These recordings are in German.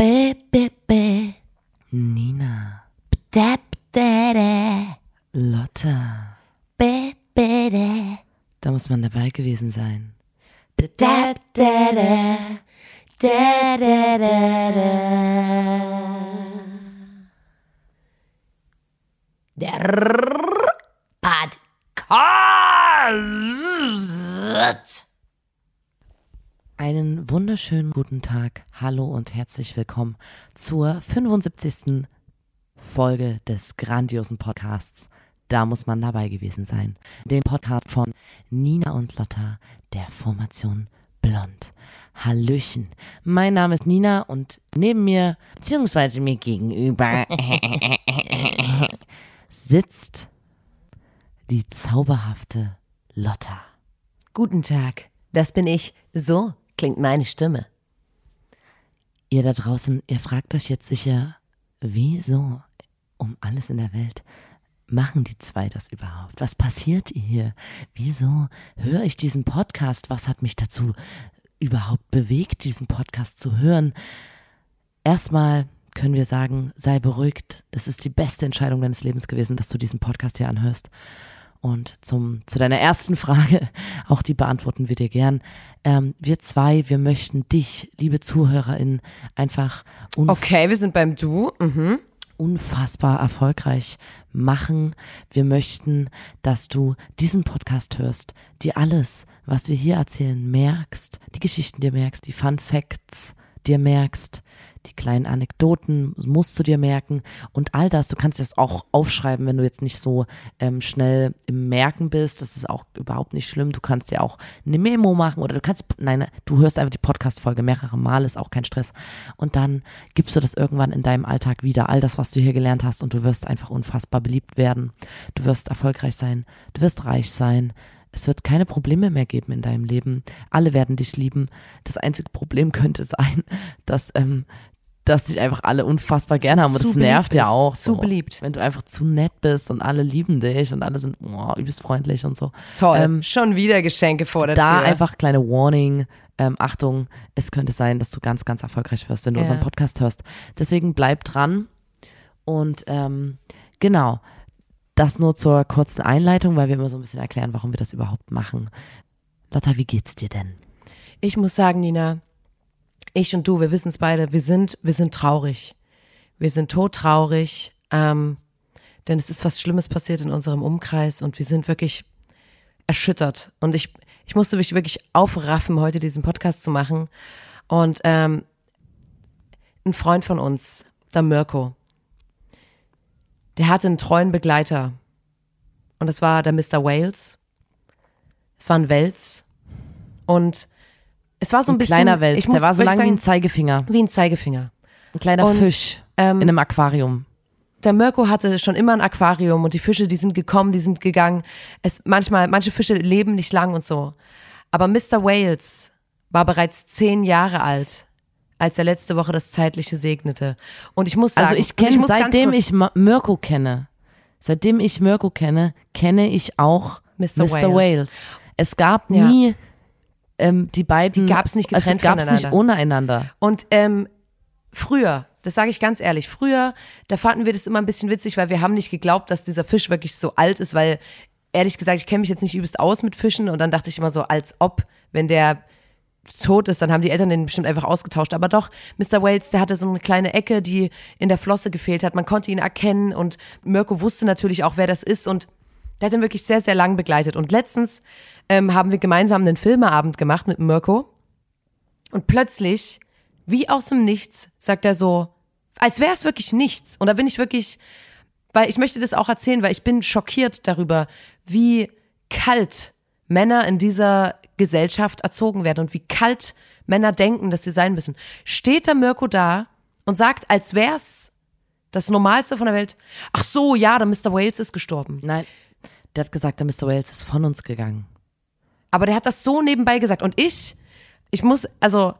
Bä, bä, bä. Nina, da, da. Lotta, Bä, bä, da. da muss man dabei gewesen sein. Da, da, da. Da, da, da, da. Der Podcast. Einen wunderschönen guten Tag, hallo und herzlich willkommen zur 75. Folge des grandiosen Podcasts. Da muss man dabei gewesen sein. Dem Podcast von Nina und Lotta der Formation Blond. Hallöchen. Mein Name ist Nina und neben mir, beziehungsweise mir gegenüber, sitzt die zauberhafte Lotta. Guten Tag, das bin ich. So klingt meine Stimme. Ihr da draußen, ihr fragt euch jetzt sicher, wieso um alles in der Welt machen die zwei das überhaupt? Was passiert hier? Wieso höre ich diesen Podcast? Was hat mich dazu überhaupt bewegt, diesen Podcast zu hören? Erstmal können wir sagen, sei beruhigt. Das ist die beste Entscheidung deines Lebens gewesen, dass du diesen Podcast hier anhörst. Und zum, zu deiner ersten Frage, auch die beantworten wir dir gern. Ähm, wir zwei, wir möchten dich, liebe ZuhörerInnen, einfach Okay, wir sind beim Du. Mhm. unfassbar erfolgreich machen. Wir möchten, dass du diesen Podcast hörst, dir alles, was wir hier erzählen, merkst, die Geschichten dir merkst, die Fun Facts dir merkst, die kleinen Anekdoten musst du dir merken und all das. Du kannst das auch aufschreiben, wenn du jetzt nicht so ähm, schnell im Merken bist. Das ist auch überhaupt nicht schlimm. Du kannst dir auch eine Memo machen oder du kannst, nein, du hörst einfach die Podcast-Folge mehrere Mal, ist auch kein Stress. Und dann gibst du das irgendwann in deinem Alltag wieder, all das, was du hier gelernt hast und du wirst einfach unfassbar beliebt werden. Du wirst erfolgreich sein, du wirst reich sein. Es wird keine Probleme mehr geben in deinem Leben. Alle werden dich lieben. Das einzige Problem könnte sein, dass, ähm, dass dich einfach alle unfassbar gerne haben. Und das nervt ja auch. Zu so. beliebt. Wenn du einfach zu nett bist und alle lieben dich und alle sind oh, übelst freundlich und so. Toll. Ähm, Schon wieder Geschenke vor der da Tür. einfach kleine Warning. Ähm, Achtung, es könnte sein, dass du ganz, ganz erfolgreich wirst, wenn du Ja. unseren Podcast hörst. Deswegen bleib dran. Und ähm, genau, das nur zur kurzen Einleitung, weil wir immer so ein bisschen erklären, warum wir das überhaupt machen. Lotta, wie geht's dir denn? Ich muss sagen, Nina, ich und du, wir wissen es beide, wir sind, wir sind traurig. Wir sind todtraurig, ähm, denn es ist was Schlimmes passiert in unserem Umkreis und wir sind wirklich erschüttert. Und ich, ich musste mich wirklich aufraffen, heute diesen Podcast zu machen. Und ähm, ein Freund von uns, der Mirko, der hatte einen treuen Begleiter. Und das war der Mr. Wales. Es war ein Wels. Und es war so ein, Ein bisschen. kleiner Wels, ich der muss war so lang wie ein sagen, Zeigefinger. wie ein Zeigefinger. Ein kleiner Und, Fisch ähm, in einem Aquarium. der Mirko hatte schon immer ein Aquarium und die Fische, die sind gekommen, die sind gegangen. Es manchmal, manche Fische leben nicht lang und so. Aber Mr. Wales war bereits zehn Jahre alt, als er letzte Woche das Zeitliche segnete. Und ich muss sagen, Also ich kenne, muss seitdem ich Mirko kenne, seitdem ich Mirko kenne, kenne ich auch Mr. Mr. Wales. Wales. Es gab Ja. Ähm, die beiden. Die gab's nicht getrennt also gab's nicht voneinander. untereinander. Und ähm, früher, das sage ich ganz ehrlich, früher, da fanden wir das immer ein bisschen witzig, weil wir haben nicht geglaubt, dass dieser Fisch wirklich so alt ist, weil ehrlich gesagt, ich kenne mich jetzt nicht übelst aus mit Fischen und dann dachte ich immer so, als ob, wenn der tot ist, dann haben die Eltern den bestimmt einfach ausgetauscht. Aber doch, Mr. Wales, der hatte so eine kleine Ecke, die in der Flosse gefehlt hat. Man konnte ihn erkennen und Mirko wusste natürlich auch, wer das ist und der hat ihn wirklich sehr, sehr lang begleitet. Und letztens ähm, haben wir gemeinsam einen Filmeabend gemacht mit Mirko und plötzlich, wie aus dem Nichts, sagt er so, als wäre es wirklich nichts. Und da bin ich wirklich, weil ich möchte das auch erzählen, weil ich bin schockiert darüber, wie kalt Männer in dieser Gesellschaft erzogen werden und wie kalt Männer denken, dass sie sein müssen. Steht der Mirko da und sagt, als wär's das Normalste von der Welt, ach so, ja, der Mr. Wales ist gestorben. Nein, der hat gesagt, der Mr. Wales ist von uns gegangen. Aber der hat das so nebenbei gesagt. Und ich, ich muss, also,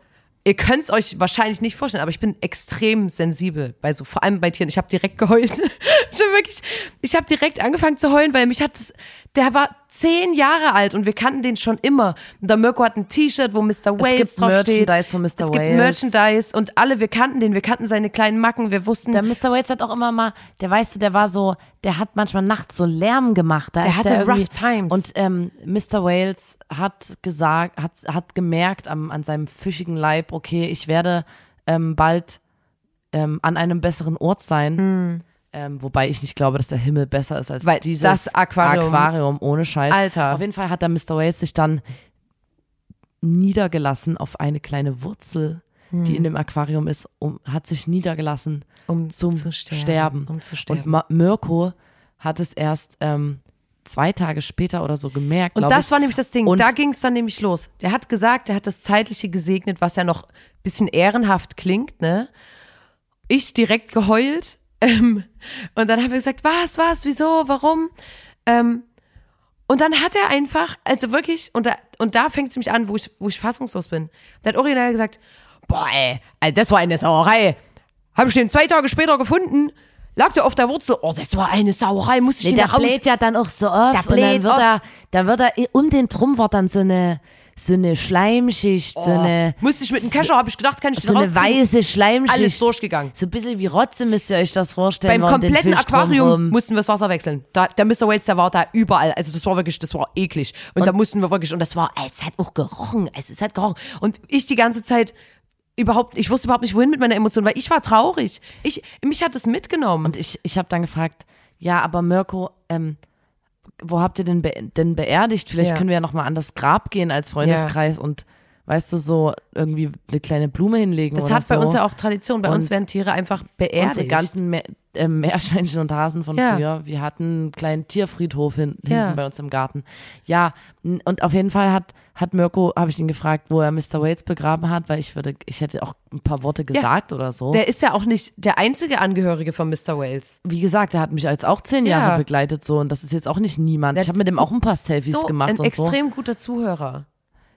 ihr könnt es euch wahrscheinlich nicht vorstellen, aber ich bin extrem sensibel bei so, vor allem bei Tieren. Ich habe direkt geheult. ich hab wirklich, ich habe direkt angefangen zu heulen, weil mich hat das, Der war zehn Jahre alt und wir kannten den schon immer. Und der Mirko hat ein T-Shirt, wo Mr. Wales gibt draufsteht. Merchandise von Mr. Es gibt Wales. Merchandise und alle, wir kannten den, wir kannten seine kleinen Macken, wir wussten, Der Mr. Wales hat auch immer mal, der weißt du, der war so, der hat manchmal nachts so Lärm gemacht. Da Der hatte der rough times. Und ähm, Mr. Wales hat gesagt, hat, hat gemerkt am, an seinem fischigen Leib, okay, ich werde ähm, bald ähm, an einem besseren Ort sein. Ähm, wobei ich nicht glaube, dass der Himmel besser ist als Hm. Weil dieses das Aquarium- Aquarium ohne Scheiß. Alter. Auf jeden Fall hat der Mr. Wales sich dann niedergelassen auf eine kleine Wurzel, die in dem Aquarium ist, um, hat sich niedergelassen Hm. um zum zu sterben. Sterben. Um zu sterben. Und Ma Mirko hat es erst ähm, zwei Tage später oder so gemerkt. Und das ich. war nämlich das Ding. Und- da ging es dann nämlich los. Der hat gesagt, der hat das Zeitliche gesegnet, was ja noch ein bisschen ehrenhaft klingt, ne? Ich direkt geheult. Ähm, und dann haben wir gesagt, was, was, wieso, warum? Ähm, und dann hat er einfach, also wirklich, und da, und da fängt es mich an, wo ich, wo ich fassungslos bin. Der hat original gesagt, boah, ey, also das war eine Sauerei. Hab ich den zwei Tage später gefunden, lag der auf der Wurzel. Oh, das war eine Sauerei, musste ich Nee, den der da raus. bläht ja dann auch so auf. Der und dann bläht wird auf. er, dann wird er, um den drum wird dann so eine, so eine Schleimschicht, so eine, Musste ich mit dem Kescher, habe ich gedacht, kann ich den so eine weiße Schleimschicht. Alles durchgegangen. So ein bisschen wie Rotze müsst ihr euch das vorstellen. Beim kompletten Aquarium mussten wir das Wasser wechseln. Da, der Mr. Wales, der war da überall. Also das war wirklich, das war eklig. Und, da mussten wir wirklich, und das war, es hat auch gerochen. Es, es hat gerochen. Und ich die ganze Zeit überhaupt, ich wusste überhaupt nicht, wohin mit meiner Emotion, weil ich war traurig. Ich, mich hat es mitgenommen. Und ich, ich habe dann gefragt, ja, aber Mirko, ähm, wo habt ihr denn, be denn beerdigt? Vielleicht Ja. können wir ja nochmal an das Grab gehen als Freundeskreis und weißt du, so irgendwie eine kleine Blume hinlegen das hat bei so. uns ja auch Tradition. Bei uns Und werden Tiere einfach Unsere beerdigt. ganzen Me äh, Meerschweinchen und Hasen von Ja. früher. Wir hatten einen kleinen Tierfriedhof hin hinten Ja. bei uns im Garten. Ja, und auf jeden Fall hat, hat Mirko, habe ich ihn gefragt, wo er Mr. Wales begraben hat, weil ich würde, ich hätte auch ein paar Worte gesagt oder so. der ist ja auch nicht der einzige Angehörige von Mr. Wales. Wie gesagt, er hat mich als auch zehn Ja. Jahre begleitet so und das ist jetzt auch nicht niemand. Der- ich habe mit dem auch ein paar Selfies So gemacht ein und so. extrem guter Zuhörer.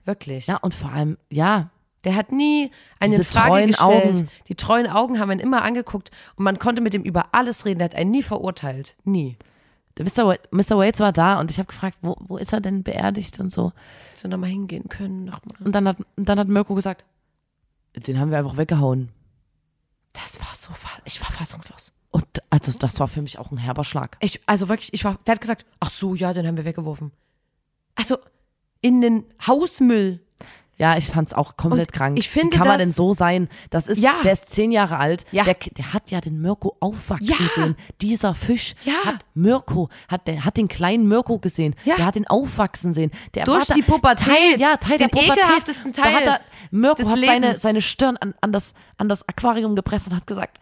Wirklich. Ja, und vor allem, ja, Der hat nie eine Diese Frage gestellt. Augen. Die treuen Augen haben ihn immer angeguckt und man konnte mit ihm über alles reden. Der hat einen nie verurteilt. Nie. Mr. Mr. Wales war da und ich habe gefragt, wo, wo ist er denn beerdigt und so. So nochmal hingehen können. Noch mal. Und dann hat, dann hat Mirko gesagt, den haben wir einfach weggehauen. Das war so, ich war fassungslos. Und also das war für mich auch ein herber Schlag. Ich, also wirklich, ich war, der hat gesagt, ach so, ja, den haben wir weggeworfen. Also, in den Hausmüll. Ja, ich fand's auch komplett Und krank. ich finde Wie kann man denn so sein? Das ist, Ja. der ist zehn Jahre alt. Ja. Der, der hat ja den Mirko aufwachsen Ja. sehen. Dieser Fisch Ja. hat Mirko, hat, der hat den kleinen Mirko gesehen. Ja. Der hat ihn aufwachsen sehen. Der Durch die da- Pubertät. Teil, ja, Teil Den der Pubertät. ekelhaftesten Da Teil hat er, Mirko des hat seine, Lebens. seine Stirn an, an, das, an das Aquarium gepresst und hat gesagt,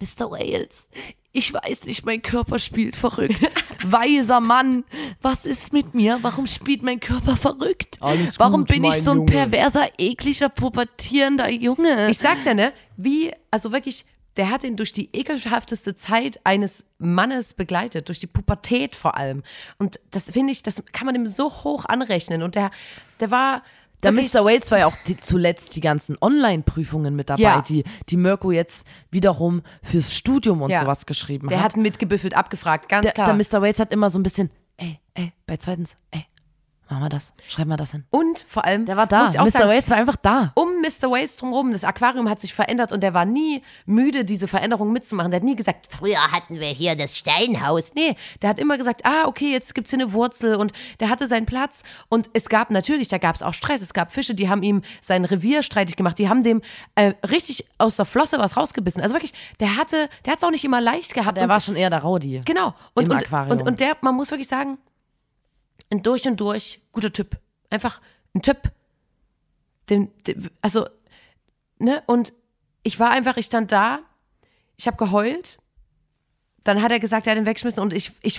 Mr. Wales, ich weiß nicht, mein Körper spielt verrückt. Weiser Mann, was ist mit mir? Warum spielt mein Körper verrückt? Alles Warum gut, bin ich so ein Junge. perverser, ekliger, pubertierender Junge? Ich sag's ja, ne? Wie, also wirklich, der hat ihn durch die ekelhafteste Zeit eines Mannes begleitet, durch die Pubertät vor allem. Und das finde ich, das kann man ihm so hoch anrechnen. Und der, der war. Der wirklich- Mr. Wales war ja auch die, zuletzt die ganzen Online-Prüfungen mit dabei, Ja. die, die Mirko jetzt wiederum fürs Studium und Ja. sowas geschrieben Der hat. hat mitgebüffelt, abgefragt, ganz Der, klar. der Mr. Wales hat immer so ein bisschen, ey, ey, bei zweitens, ey, machen wir das, schreiben wir das hin. und vor allem. Der war da. Muss ich auch Mr. sagen, Wales war einfach da. um Mr. Wales drumherum, das Aquarium hat sich verändert und der war nie müde, diese Veränderung mitzumachen. Der hat nie gesagt, früher hatten wir hier das Steinhaus. Nee, der hat immer gesagt, ah, okay, jetzt gibt's hier eine Wurzel und der hatte seinen Platz. Und es gab natürlich, da gab's auch Stress. Es gab Fische, die haben ihm sein Revier streitig gemacht. Die haben dem äh, richtig aus der Flosse was rausgebissen. Also wirklich, der hatte, der hat's auch nicht immer leicht gehabt. Der war schon eher der Rowdy. Genau. Und, und. Und, und der, man muss wirklich sagen, ein durch und durch guter Typ. Einfach ein Typ. Den, den, also, ne, und ich war einfach, ich stand da, ich habe geheult. Dann hat er gesagt, er hat ihn weggeschmissen und ich, ich,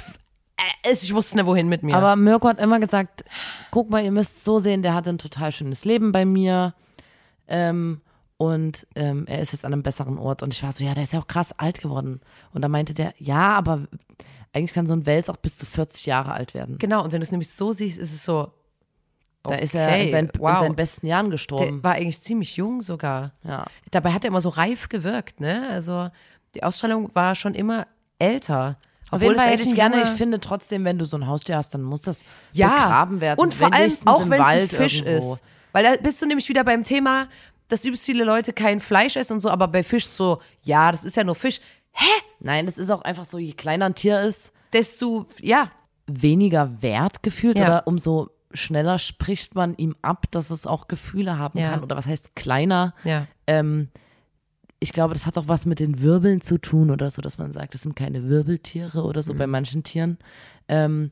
äh, ich wusste nicht, wohin mit mir. Aber Mirko hat immer gesagt, guck mal, ihr müsst so sehen, der hatte ein total schönes Leben bei mir. Ähm, und ähm, er ist jetzt an einem besseren Ort. Und ich war so, ja, der ist ja auch krass alt geworden. Und da meinte der, ja, aber eigentlich kann so ein Wels auch bis zu 40 Jahre alt werden. genau, und wenn du es nämlich so siehst, ist es so. Da ist er in, okay, seinen, wow. in seinen besten Jahren gestorben. Der war eigentlich ziemlich jung sogar. ja. Dabei hat er immer so reif gewirkt, ne? Also die Ausstrahlung war schon immer älter. Auf jeden Fall hätte ich gerne, ich finde trotzdem, wenn du so ein Haustier hast, dann muss das ja. begraben werden. Und vor allem auch wenn es ein Fisch irgendwo. ist. Weil da bist du nämlich wieder beim Thema, dass übelst viele Leute kein Fleisch essen und so, aber bei Fisch so, ja, das ist ja nur Fisch. Hä? Nein, das ist auch einfach so, je kleiner ein Tier ist, Desto, ja, weniger wert gefühlt Ja. oder umso schneller spricht man ihm ab, dass es auch Gefühle haben Ja. kann. Oder was heißt kleiner? ja. Ähm, ich glaube, das hat auch was mit den Wirbeln zu tun oder so, dass man sagt, das sind keine Wirbeltiere oder so bei manchen Tieren. Ähm,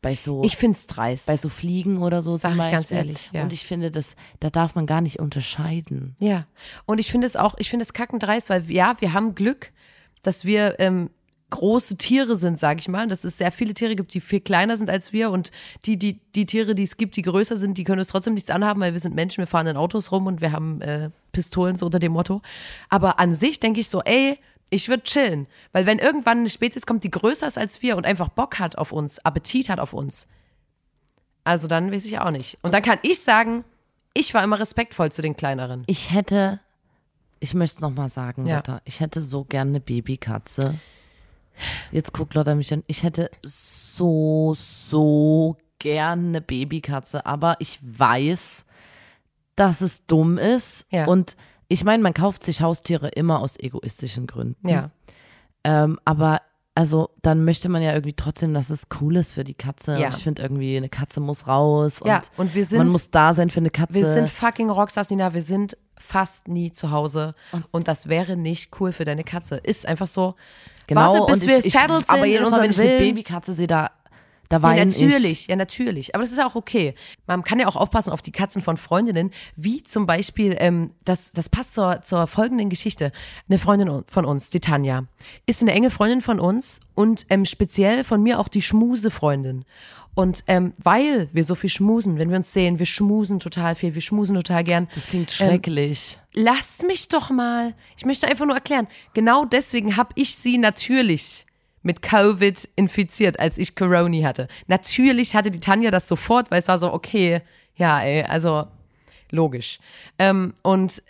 bei so Mhm. Ich find's dreist. bei so Fliegen oder so Sag zum ich ganz ehrlich, ja. Und ich finde, das, da darf man gar nicht unterscheiden. Ja, und ich finde es auch, ich finde es kackendreist, weil ja, wir haben Glück, dass wir ähm, große Tiere sind, sage ich mal, dass es sehr viele Tiere gibt, die viel kleiner sind als wir und die, die, die Tiere, die es gibt, die größer sind, die können uns trotzdem nichts anhaben, weil wir sind Menschen, wir fahren in Autos rum und wir haben äh, Pistolen so unter dem Motto. Aber an sich denke ich so, ey, ich würde chillen, weil wenn irgendwann eine Spezies kommt, die größer ist als wir und einfach Bock hat auf uns, Appetit hat auf uns, also dann weiß ich auch nicht. Und dann kann ich sagen, ich war immer respektvoll zu den kleineren. Ich hätte, ich möchte es nochmal sagen, Ja. Lotta, ich hätte so gerne eine Babykatze. Jetzt guckt Lotta mich an. Ich hätte so, so gerne eine Babykatze, aber ich weiß, dass es dumm ist. Ja. Und ich meine, man kauft sich Haustiere immer aus egoistischen Gründen. Ja. Ähm, aber also dann möchte man ja irgendwie trotzdem, dass es cool ist für die Katze. Ja. Und ich finde irgendwie, eine Katze muss raus. Und Ja, und wir sind- man muss da sein für eine Katze. Wir sind fucking Rockstars, Nina. Wir sind fast nie zu Hause. Und das wäre nicht cool für deine Katze. Ist einfach so. genau. Warte, bis und wir ich, ich, sind aber jedes Mal, wenn ich unseren eine. Babykatze sehe, da, da Ja, weine ich. natürlich, ja, natürlich. Aber das ist ja auch okay. Man kann ja auch aufpassen auf die Katzen von Freundinnen, wie zum Beispiel, ähm, das, das passt zur, zur folgenden Geschichte. Eine Freundin von uns, die Tanja, ist eine enge Freundin von uns und ähm, speziell von mir auch die Schmuse-Freundin. Und ähm, weil wir so viel schmusen, wenn wir uns sehen, wir schmusen total viel, wir schmusen total gern. Das klingt Ähm, schrecklich. Lass mich doch mal. Ich möchte einfach nur erklären. Genau deswegen habe ich sie natürlich mit Covid infiziert, als ich Corona hatte. Natürlich hatte die Tanja das sofort, weil es war so, okay, ja, ey, also logisch. Ähm, und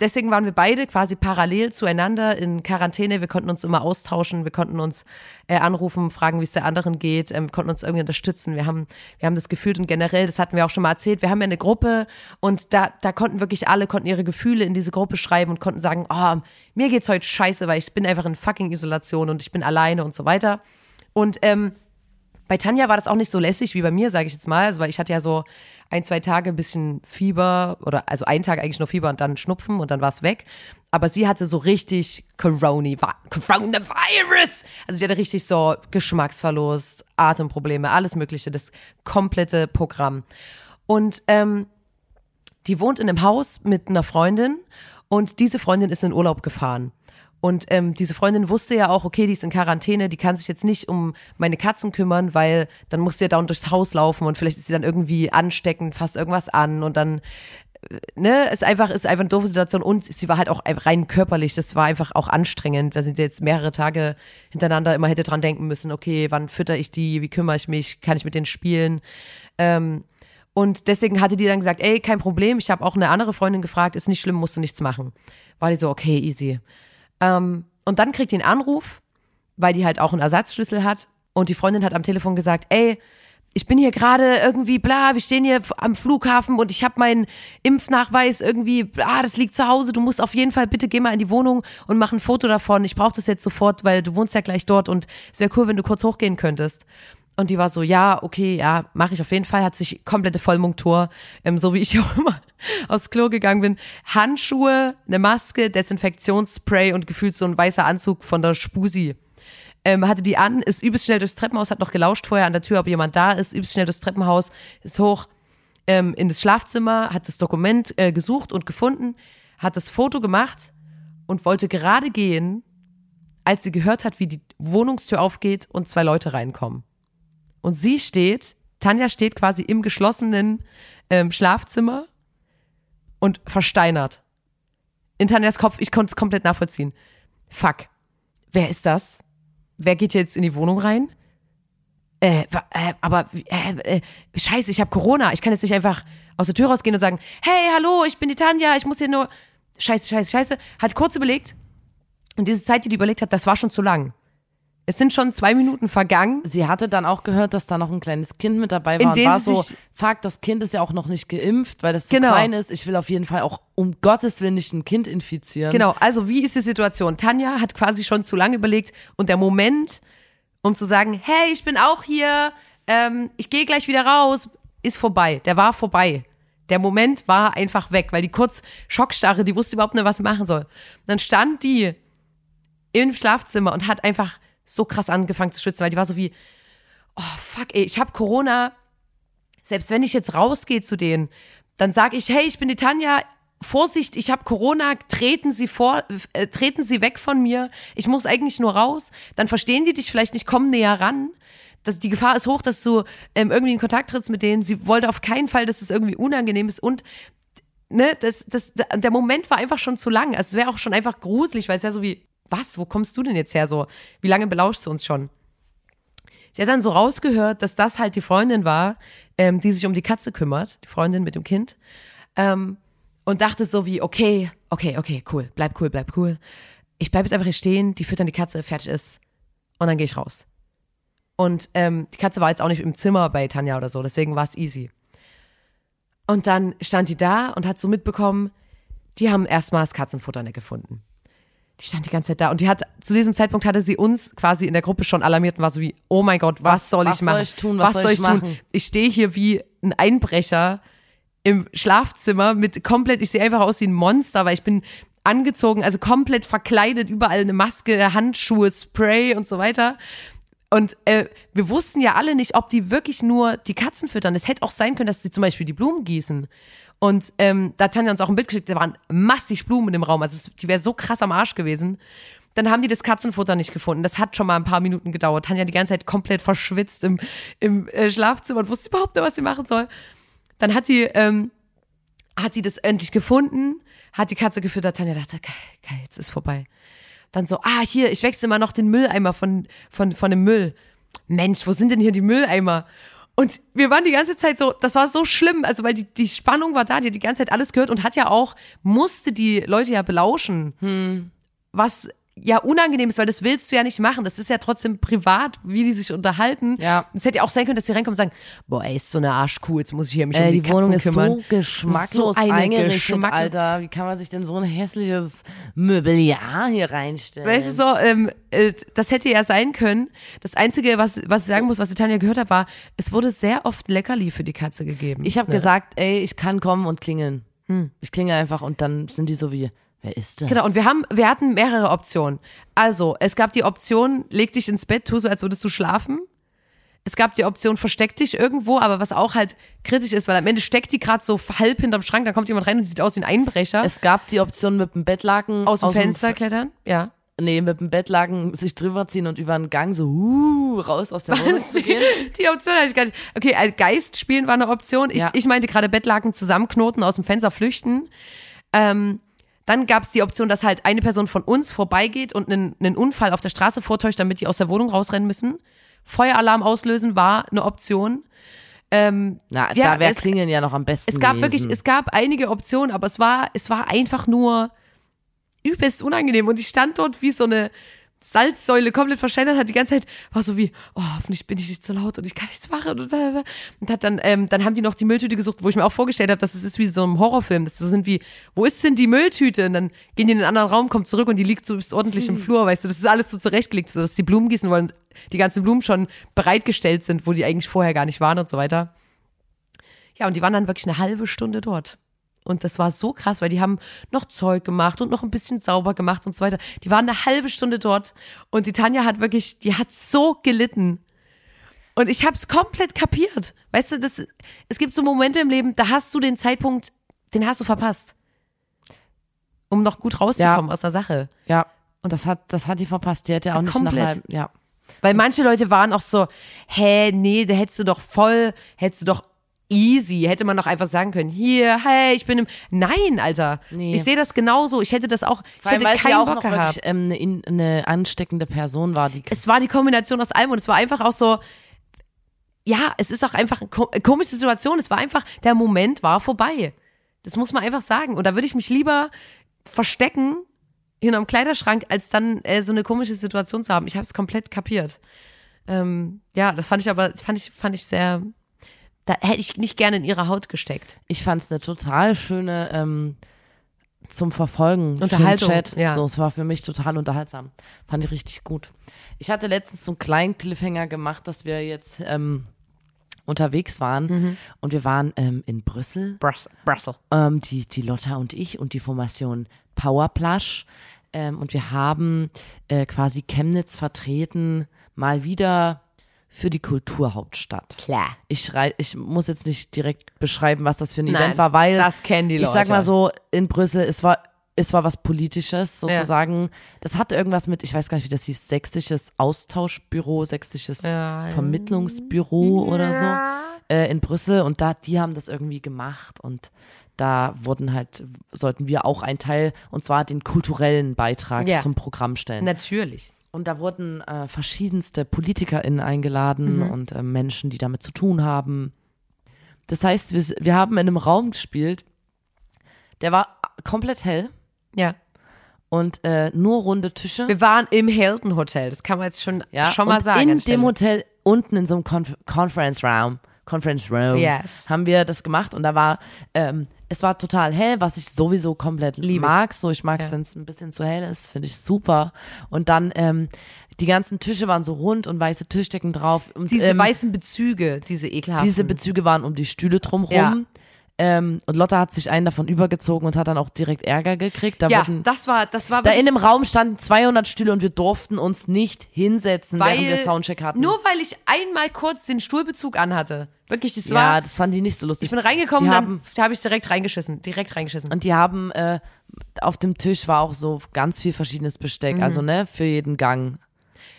deswegen waren wir beide quasi parallel zueinander in Quarantäne. Wir konnten uns immer austauschen, wir konnten uns äh, anrufen, fragen, wie es der anderen geht, ähm, konnten uns irgendwie unterstützen. Wir haben, wir haben das gefühlt und generell, das hatten wir auch schon mal erzählt, wir haben ja eine Gruppe und da, da konnten wirklich alle, konnten ihre Gefühle in diese Gruppe schreiben und konnten sagen, oh, mir geht's heute scheiße, weil ich bin einfach in fucking Isolation und ich bin alleine und so weiter. Und ähm, bei Tanja war das auch nicht so lässig wie bei mir, sage ich jetzt mal. Also, weil ich hatte ja so ein, zwei Tage ein bisschen Fieber oder also einen Tag eigentlich nur Fieber und dann Schnupfen und dann war es weg. Aber sie hatte so richtig Corona, Coronavirus. Also die hatte richtig so Geschmacksverlust, Atemprobleme, alles Mögliche, das komplette Programm. Und ähm, die wohnt in einem Haus mit einer Freundin und diese Freundin ist in Urlaub gefahren. Und ähm, diese Freundin wusste ja auch, okay, die ist in Quarantäne, die kann sich jetzt nicht um meine Katzen kümmern, weil dann muss sie ja dauernd durchs Haus laufen und vielleicht ist sie dann irgendwie ansteckend, fasst irgendwas an und dann, äh, ne, ist einfach, ist einfach eine doofe Situation und sie war halt auch rein körperlich, das war einfach auch anstrengend, weil sie jetzt mehrere Tage hintereinander immer hätte dran denken müssen, okay, wann fütter ich die, wie kümmere ich mich, kann ich mit denen spielen, ähm, und deswegen hatte die dann gesagt, ey, kein Problem, ich habe auch eine andere Freundin gefragt, ist nicht schlimm, musst du nichts machen. War die so, okay, easy. Ähm, und dann kriegt die einen Anruf, weil die halt auch einen Ersatzschlüssel hat. Und die Freundin hat am Telefon gesagt, ey, ich bin hier gerade irgendwie bla, wir stehen hier am Flughafen und ich habe meinen Impfnachweis irgendwie, bla, das liegt zu Hause, du musst auf jeden Fall bitte geh mal in die Wohnung und mach ein Foto davon. Ich brauche das jetzt sofort, weil du wohnst ja gleich dort und es wäre cool, wenn du kurz hochgehen könntest. Und die war so, ja, okay, ja, mache ich auf jeden Fall. Hat sich komplette Vollmontur, ähm, so wie ich auch immer aufs Klo gegangen bin. Handschuhe, eine Maske, Desinfektionsspray und gefühlt so ein weißer Anzug von der Spusi. Ähm, hatte die an, ist übelst schnell durchs Treppenhaus, hat noch gelauscht vorher an der Tür, ob jemand da ist, übelst schnell durchs Treppenhaus, ist hoch ähm, in das Schlafzimmer, hat das Dokument äh, gesucht und gefunden, hat das Foto gemacht und wollte gerade gehen, als sie gehört hat, wie die Wohnungstür aufgeht und zwei Leute reinkommen. Und sie steht, Tanja steht quasi im geschlossenen ähm, Schlafzimmer und versteinert. In Tanjas Kopf, ich konnte es komplett nachvollziehen. Fuck. Wer ist das? Wer geht jetzt in die Wohnung rein? Äh, äh aber äh, äh, scheiße, ich habe Corona. Ich kann jetzt nicht einfach aus der Tür rausgehen und sagen, hey, hallo, ich bin die Tanja, ich muss hier nur. Scheiße, scheiße, scheiße. Hat kurz überlegt. Und diese Zeit, die die überlegt hat, das war schon zu lang. Es sind schon zwei Minuten vergangen. Sie hatte dann auch gehört, dass da noch ein kleines Kind mit dabei war In und dem war sie so, fuck, das Kind ist ja auch noch nicht geimpft, weil das so Genau. klein ist. Ich will auf jeden Fall auch um Gottes Willen nicht ein Kind infizieren. Genau, also wie ist die Situation? Tanja hat quasi schon zu lange überlegt und der Moment, um zu sagen, hey, ich bin auch hier, ähm, ich gehe gleich wieder raus, ist vorbei. Der war vorbei. Der Moment war einfach weg, weil die kurz Schockstarre, die wusste überhaupt nicht, was sie machen soll. Dann stand die im Schlafzimmer und hat einfach so krass angefangen zu schwitzen, weil die war so wie, oh fuck, ey, ich habe Corona. Selbst wenn ich jetzt rausgehe zu denen, dann sage ich, hey, ich bin die Tanja. Vorsicht, ich habe Corona, treten Sie vor, äh, treten Sie weg von mir. Ich muss eigentlich nur raus. Dann verstehen die dich vielleicht nicht, kommen näher ran. Das, die Gefahr ist hoch, dass du ähm, irgendwie in Kontakt trittst mit denen. Sie wollte auf keinen Fall, dass es irgendwie unangenehm ist und ne, das, das, der Moment war einfach schon zu lang. Also es wäre auch schon einfach gruselig, weil es wäre so wie, was, wo kommst du denn jetzt her so? Wie lange belauschst du uns schon? Sie hat dann so rausgehört, dass das halt die Freundin war, ähm, die sich um die Katze kümmert, die Freundin mit dem Kind. Ähm, und dachte so wie, okay, okay, okay, cool, bleib cool, bleib cool. Ich bleib jetzt einfach hier stehen, die füttern die Katze, fertig ist. Und dann gehe ich raus. Und ähm, die Katze war jetzt auch nicht im Zimmer bei Tanja oder so, deswegen war es easy. Und dann stand die da und hat so mitbekommen, die haben erstmal das Katzenfutter nicht gefunden. Die stand die ganze Zeit da und die hat, zu diesem Zeitpunkt hatte sie uns quasi in der Gruppe schon alarmiert und war so wie, oh mein Gott, was, Was- soll ich was soll machen? ich tun? Was soll ich machen? Ich stehe hier wie ein Einbrecher im Schlafzimmer mit komplett, ich sehe einfach aus wie ein Monster, weil ich bin angezogen, also komplett verkleidet, überall eine Maske, Handschuhe, Spray und so weiter. Und äh, wir wussten ja alle nicht, ob die wirklich nur die Katzen füttern. Es hätte auch sein können, dass sie zum Beispiel die Blumen gießen. Und ähm, da hat Tanja uns auch ein Bild geschickt, da waren massig Blumen im Raum. Also es, die wäre so krass am Arsch gewesen. Dann haben die das Katzenfutter nicht gefunden. Das hat schon mal ein paar Minuten gedauert. Tanja die ganze Zeit komplett verschwitzt im, im äh, Schlafzimmer und wusste überhaupt nicht, was sie machen soll. Dann hat die, ähm, hat die das endlich gefunden, hat die Katze gefüttert. Tanja dachte, geil, geil, jetzt ist vorbei. Dann so, ah, hier, ich wechsle mal noch den Mülleimer von, von, von dem Müll. Mensch, wo sind denn hier die Mülleimer? Und wir waren die ganze Zeit so, das war so schlimm, also weil die, die Spannung war da, die hat die ganze Zeit alles gehört und hat ja auch, musste die Leute ja belauschen. Was ja unangenehm ist, weil das willst du ja nicht machen. Das ist ja trotzdem privat, wie die sich unterhalten. Ja. Es hätte ja auch sein können, dass sie reinkommen und sagen, boah, ey, ist so eine Arschkuh, jetzt muss ich hier mich um Äh, die, die Wohnung Katzen kümmern. so geschmacklos So eingerichtet, Geschmack- Alter. Wie kann man sich denn so ein hässliches Möbeljahr hier reinstellen? Weißt du so, ähm, äh, das hätte ja sein können. Das Einzige, was, was ich sagen muss, was die Tanja gehört hat, war, es wurde sehr oft Leckerli für die Katze gegeben. Ich habe Ne? gesagt, ey, ich kann kommen und klingeln. Ich klinge einfach und dann sind die so wie, wer ist das? Genau, und wir haben, wir hatten mehrere Optionen. Also, es gab die Option, leg dich ins Bett, tu so, als würdest du schlafen. Es gab die Option, versteck dich irgendwo, aber was auch halt kritisch ist, weil am Ende steckt die gerade so halb hinterm Schrank, dann kommt jemand rein und sieht aus wie ein Einbrecher. es gab die Option mit dem Bettlaken aus dem Fenster klettern, ja. nee, mit dem Bettlaken sich drüber ziehen und über den Gang so uh, raus aus der Wohnung zu gehen. Die Option hatte ich gar nicht. Okay, als Geist spielen war eine Option. Ich, Ja. ich meinte gerade Bettlaken zusammenknoten, aus dem Fenster flüchten. Ähm, dann gab es die Option, dass halt eine Person von uns vorbeigeht und einen, einen Unfall auf der Straße vortäuscht, damit die aus der Wohnung rausrennen müssen. Feueralarm auslösen war eine Option. Na, Ja, da wäre es- Klingeln ja noch am besten Es gab gewesen. wirklich, es gab einige Optionen, aber es war, es war einfach nur übelst unangenehm. Und ich stand dort wie so eine Salzsäule, komplett verschändert, hat die ganze Zeit, war so wie, oh, hoffentlich bin ich nicht zu laut und ich kann nichts machen. Und, blablabla. und hat dann, ähm, dann haben die noch die Mülltüte gesucht, wo ich mir auch vorgestellt habe, dass es ist wie so ein Horrorfilm. Das so sind wie, wo ist denn die Mülltüte? Und dann gehen die in einen anderen Raum, kommt zurück und die liegt so ist ordentlich im Flur, weißt du, das ist alles so zurechtgelegt, so dass die Blumen gießen wollen und die ganzen Blumen schon bereitgestellt sind, wo die eigentlich vorher gar nicht waren und so weiter. Ja, und die waren dann wirklich eine halbe Stunde dort. Und das war so krass, weil die haben noch Zeug gemacht und noch ein bisschen sauber gemacht und so weiter. Die waren eine halbe Stunde dort und die Tanja hat wirklich, die hat so gelitten. Und ich hab's komplett kapiert. Weißt du, das, es gibt so Momente im Leben, da hast du den Zeitpunkt, den hast du verpasst. Um noch gut rauszukommen aus der Sache. Ja, und das hat, das hat die verpasst. Die hätte ja auch nicht Komplett. nach ja. Weil manche Leute waren auch so, hä, nee, da hättest du doch voll, hättest du doch easy, hätte man doch einfach sagen können, hier, hey, ich bin im, nein, Alter, Nee. ich sehe das genauso, ich hätte das auch, ich Vor allem, hätte keinen auch Bock gehabt. wirklich ähm, eine, in- eine ansteckende Person war, die es war die Kombination aus allem und es war einfach auch so, ja, es ist auch einfach eine ko- komische Situation, es war einfach, der Moment war vorbei. Das muss man einfach sagen und da würde ich mich lieber verstecken hinterm Kleiderschrank, als dann äh, so eine komische Situation zu haben. Ich habe es komplett kapiert. Ähm, ja, das fand ich aber, fand ich, fand ich sehr, da hätte ich nicht gerne in ihre Haut gesteckt. Ich fand es eine total schöne ähm, zum Verfolgen. Unterhaltung, Chat. ja. So, es war für mich total unterhaltsam. Fand ich richtig gut. Ich hatte letztens so einen kleinen Cliffhanger gemacht, dass wir jetzt ähm, unterwegs waren Mhm. und wir waren ähm, in Brüssel. Brüssel. Brüssel. ähm, die, die Lotta und ich und die Formation Powerplush. Ähm, und wir haben äh, quasi Chemnitz vertreten, mal wieder für die Kulturhauptstadt. Klar. Ich, schrei, ich muss jetzt nicht direkt beschreiben, was das für ein Nein, Event war, weil das kennen die ich sag Leute. mal so, in Brüssel, es war, es war was Politisches sozusagen. Das hatte irgendwas mit, ich weiß gar nicht, wie das hieß, sächsisches Austauschbüro, sächsisches Ja, ja. Vermittlungsbüro oder so äh, in Brüssel und da, die haben das irgendwie gemacht und da wurden halt, sollten wir auch einen Teil, und zwar den kulturellen Beitrag Ja. zum Programm stellen. Natürlich. Und da wurden äh, verschiedenste PolitikerInnen eingeladen Mhm. und äh, Menschen, die damit zu tun haben. Das heißt, wir, wir haben in einem Raum gespielt, der war komplett hell Ja. und äh, nur runde Tische. Wir waren im Hilton Hotel. Das kann man jetzt schon, ja, schon mal und sagen. In dem. Hotel unten in so einem Conf Conference Room, Conference Room, Yes. haben wir das gemacht und da war, ähm, es war total hell, was ich sowieso komplett Lieb ich. mag. So, ich mag es, Ja. wenn es ein bisschen zu hell ist, finde ich super. Und dann ähm, die ganzen Tische waren so rund und weiße Tischdecken drauf. Und, Diese ähm, weißen Bezüge, diese ekelhaften. diese Bezüge waren um die Stühle drumrum. Ja. Ähm, und Lotta hat sich einen davon übergezogen und hat dann auch direkt Ärger gekriegt. Da, ja, wurden, das war, das war da in dem Raum standen 200 Stühle und wir durften uns nicht hinsetzen, während wir Soundcheck hatten. Nur weil ich einmal kurz den Stuhlbezug anhatte. Wirklich, das ja, war. das fanden die nicht so lustig. Ich bin reingekommen, die dann haben, da habe ich direkt reingeschissen. Direkt reingeschissen. Und die haben, äh, auf dem Tisch war auch so ganz viel verschiedenes Besteck. Also, ne, für jeden Gang.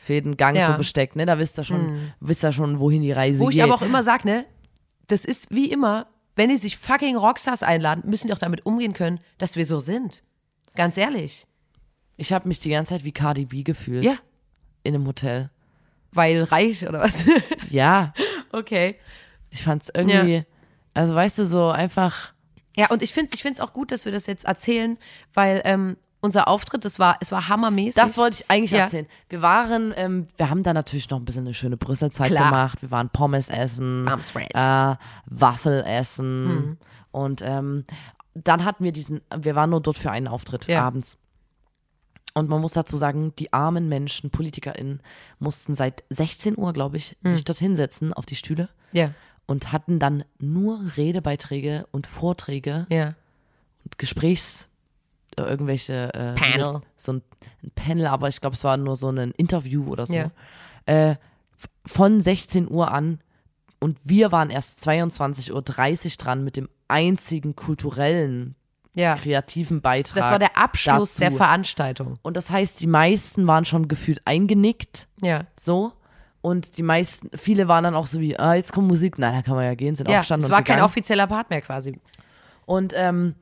Für jeden Gang Mhm. Ja. Mhm. so Besteck, ne? Da wisst ihr schon, wisst ihr schon, wohin die Reise Wo geht. ich aber auch immer sage, ne, das ist wie immer, wenn die sich fucking Rockstars einladen, müssen die auch damit umgehen können, dass wir so sind. Ganz ehrlich. ich habe mich die ganze Zeit wie Cardi B gefühlt. Ja. In einem Hotel. Weil reich oder was? Ja. okay. Ich fand's irgendwie, also weißt du, so einfach. Ja, und ich finde es ich find's auch gut, dass wir das jetzt erzählen, weil ähm, unser Auftritt, das war, es war hammermäßig. Das wollte ich eigentlich Ja. erzählen. Wir waren, ähm, wir haben da natürlich noch ein bisschen eine schöne Brüsselzeit Klar. gemacht. Wir waren Pommes essen, äh, Waffel essen Mhm. und ähm, dann hatten wir diesen, wir waren nur dort für einen Auftritt Ja. abends. Und man muss dazu sagen, die armen Menschen, PolitikerInnen, mussten seit 16 Uhr, glaube ich, Mhm. sich dort hinsetzen auf die Stühle Ja, und hatten dann nur Redebeiträge und Vorträge ja. und Gesprächs irgendwelche äh, Panel. so ein, ein Panel, aber ich glaube, es war nur so ein Interview oder so. Ja. Äh, von 16 Uhr an und wir waren erst 22.30 Uhr dran mit dem einzigen kulturellen, Ja. kreativen Beitrag. Das war der Abschluss dazu. der Veranstaltung. Und das heißt, die meisten waren schon gefühlt eingenickt, Ja. so. Und die meisten, viele waren dann auch so wie, ah, jetzt kommt Musik. Nein, da kann man ja gehen, sind Ja, aufgestanden es war kein gegangen. offizieller Part mehr quasi. Und ähm,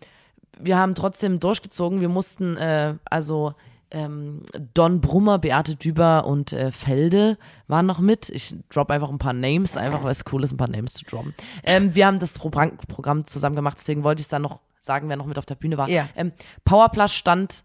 wir haben trotzdem durchgezogen. Wir mussten, äh, also ähm, Don Brummer, Beate Düber und äh, Felde waren noch mit. Ich drop einfach ein paar Names, einfach weil es cool ist, ein paar Names zu droppen. Ähm, wir haben das Programm, Programm zusammen gemacht, deswegen wollte ich es dann noch sagen, wer noch mit auf der Bühne war. Ja. Ähm, Powerplus stand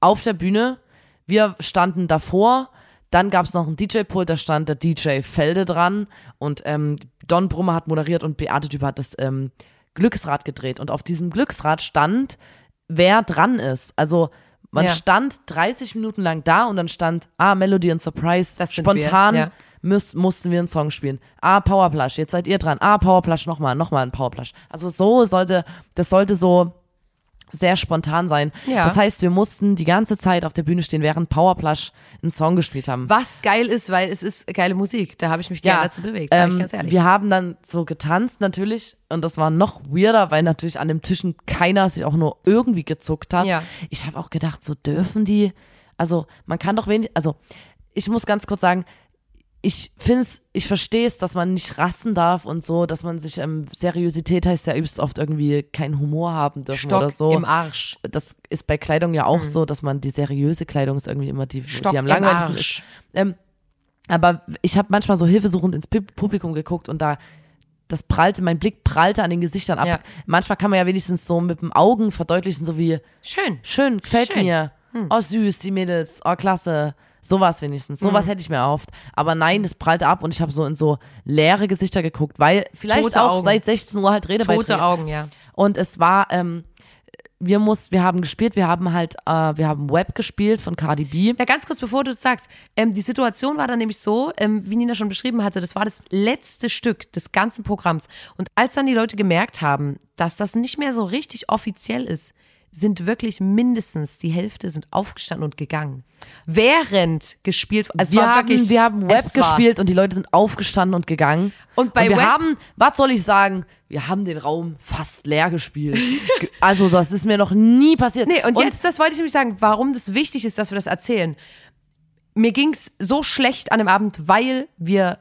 auf der Bühne, wir standen davor. Dann gab es noch einen DJ-Pult, da stand der DJ Felde dran und ähm, Don Brummer hat moderiert und Beate Düber hat das ähm, Glücksrad gedreht. Und auf diesem Glücksrad stand, wer dran ist. Also man Ja. stand 30 Minuten lang da und dann stand, ah, Melody und Surprise, Das spontan wir, ja. müß, mussten wir einen Song spielen. Ah, Powerplush, jetzt seid ihr dran. Ah, Powerplush nochmal, nochmal ein Powerplush. Also so sollte, das sollte so sehr spontan sein. Ja. Das heißt, wir mussten die ganze Zeit auf der Bühne stehen, während Powerplush einen Song gespielt haben. Was geil ist, weil es ist geile Musik. Da habe ich mich gerne dazu bewegt, sag ich ähm, ganz ehrlich. Wir haben dann so getanzt natürlich und das war noch weirder, weil natürlich an den Tischen keiner sich auch nur irgendwie gezuckt hat. Ja. Ich habe auch gedacht, so dürfen die, also man kann doch wenig, also ich muss ganz kurz sagen, ich finde es, ich verstehe es, dass man nicht rassen darf und so, dass man sich, ähm, Seriosität heißt ja übelst oft irgendwie keinen Humor haben dürfen Stock oder so. im Arsch. Das ist bei Kleidung ja auch so, dass man die seriöse Kleidung ist irgendwie immer die, Stock die am langweiligsten ist. Ähm, aber ich habe manchmal so hilfesuchend ins Pub- Publikum geguckt und da das prallte, mein Blick prallte an den Gesichtern ab. Ja. Manchmal kann man ja wenigstens so mit den Augen verdeutlichen, so wie Schön. schön, gefällt Schön. mir. oh süß, die Mädels, oh klasse. Sowas wenigstens. Sowas Mhm. hätte ich mir erhofft. Aber nein, das prallte ab und ich habe so in so leere Gesichter geguckt, weil vielleicht Tote auch Augen. seit 16 Uhr halt Redebeiträge. Tote Augen, ja. Und es war, ähm, wir mussten, wir haben gespielt, wir haben halt, äh, wir haben Web gespielt von Cardi B. Ja, ganz kurz, bevor du es sagst. Ähm, die Situation war dann nämlich so, ähm, wie Nina schon beschrieben hatte, das war das letzte Stück des ganzen Programms. Und als dann die Leute gemerkt haben, dass das nicht mehr so richtig offiziell ist, sind wirklich mindestens die Hälfte sind aufgestanden und gegangen. Während gespielt, also wir haben, wirklich, wir haben Web gespielt und die Leute sind aufgestanden und gegangen. Und bei wir Web- haben, was soll ich sagen? Wir haben den Raum fast leer gespielt. Ge- also das ist mir noch nie passiert. Nee, und, jetzt, das wollte ich nämlich sagen, warum das wichtig ist, dass wir das erzählen. Mir ging's so schlecht an dem Abend, weil wir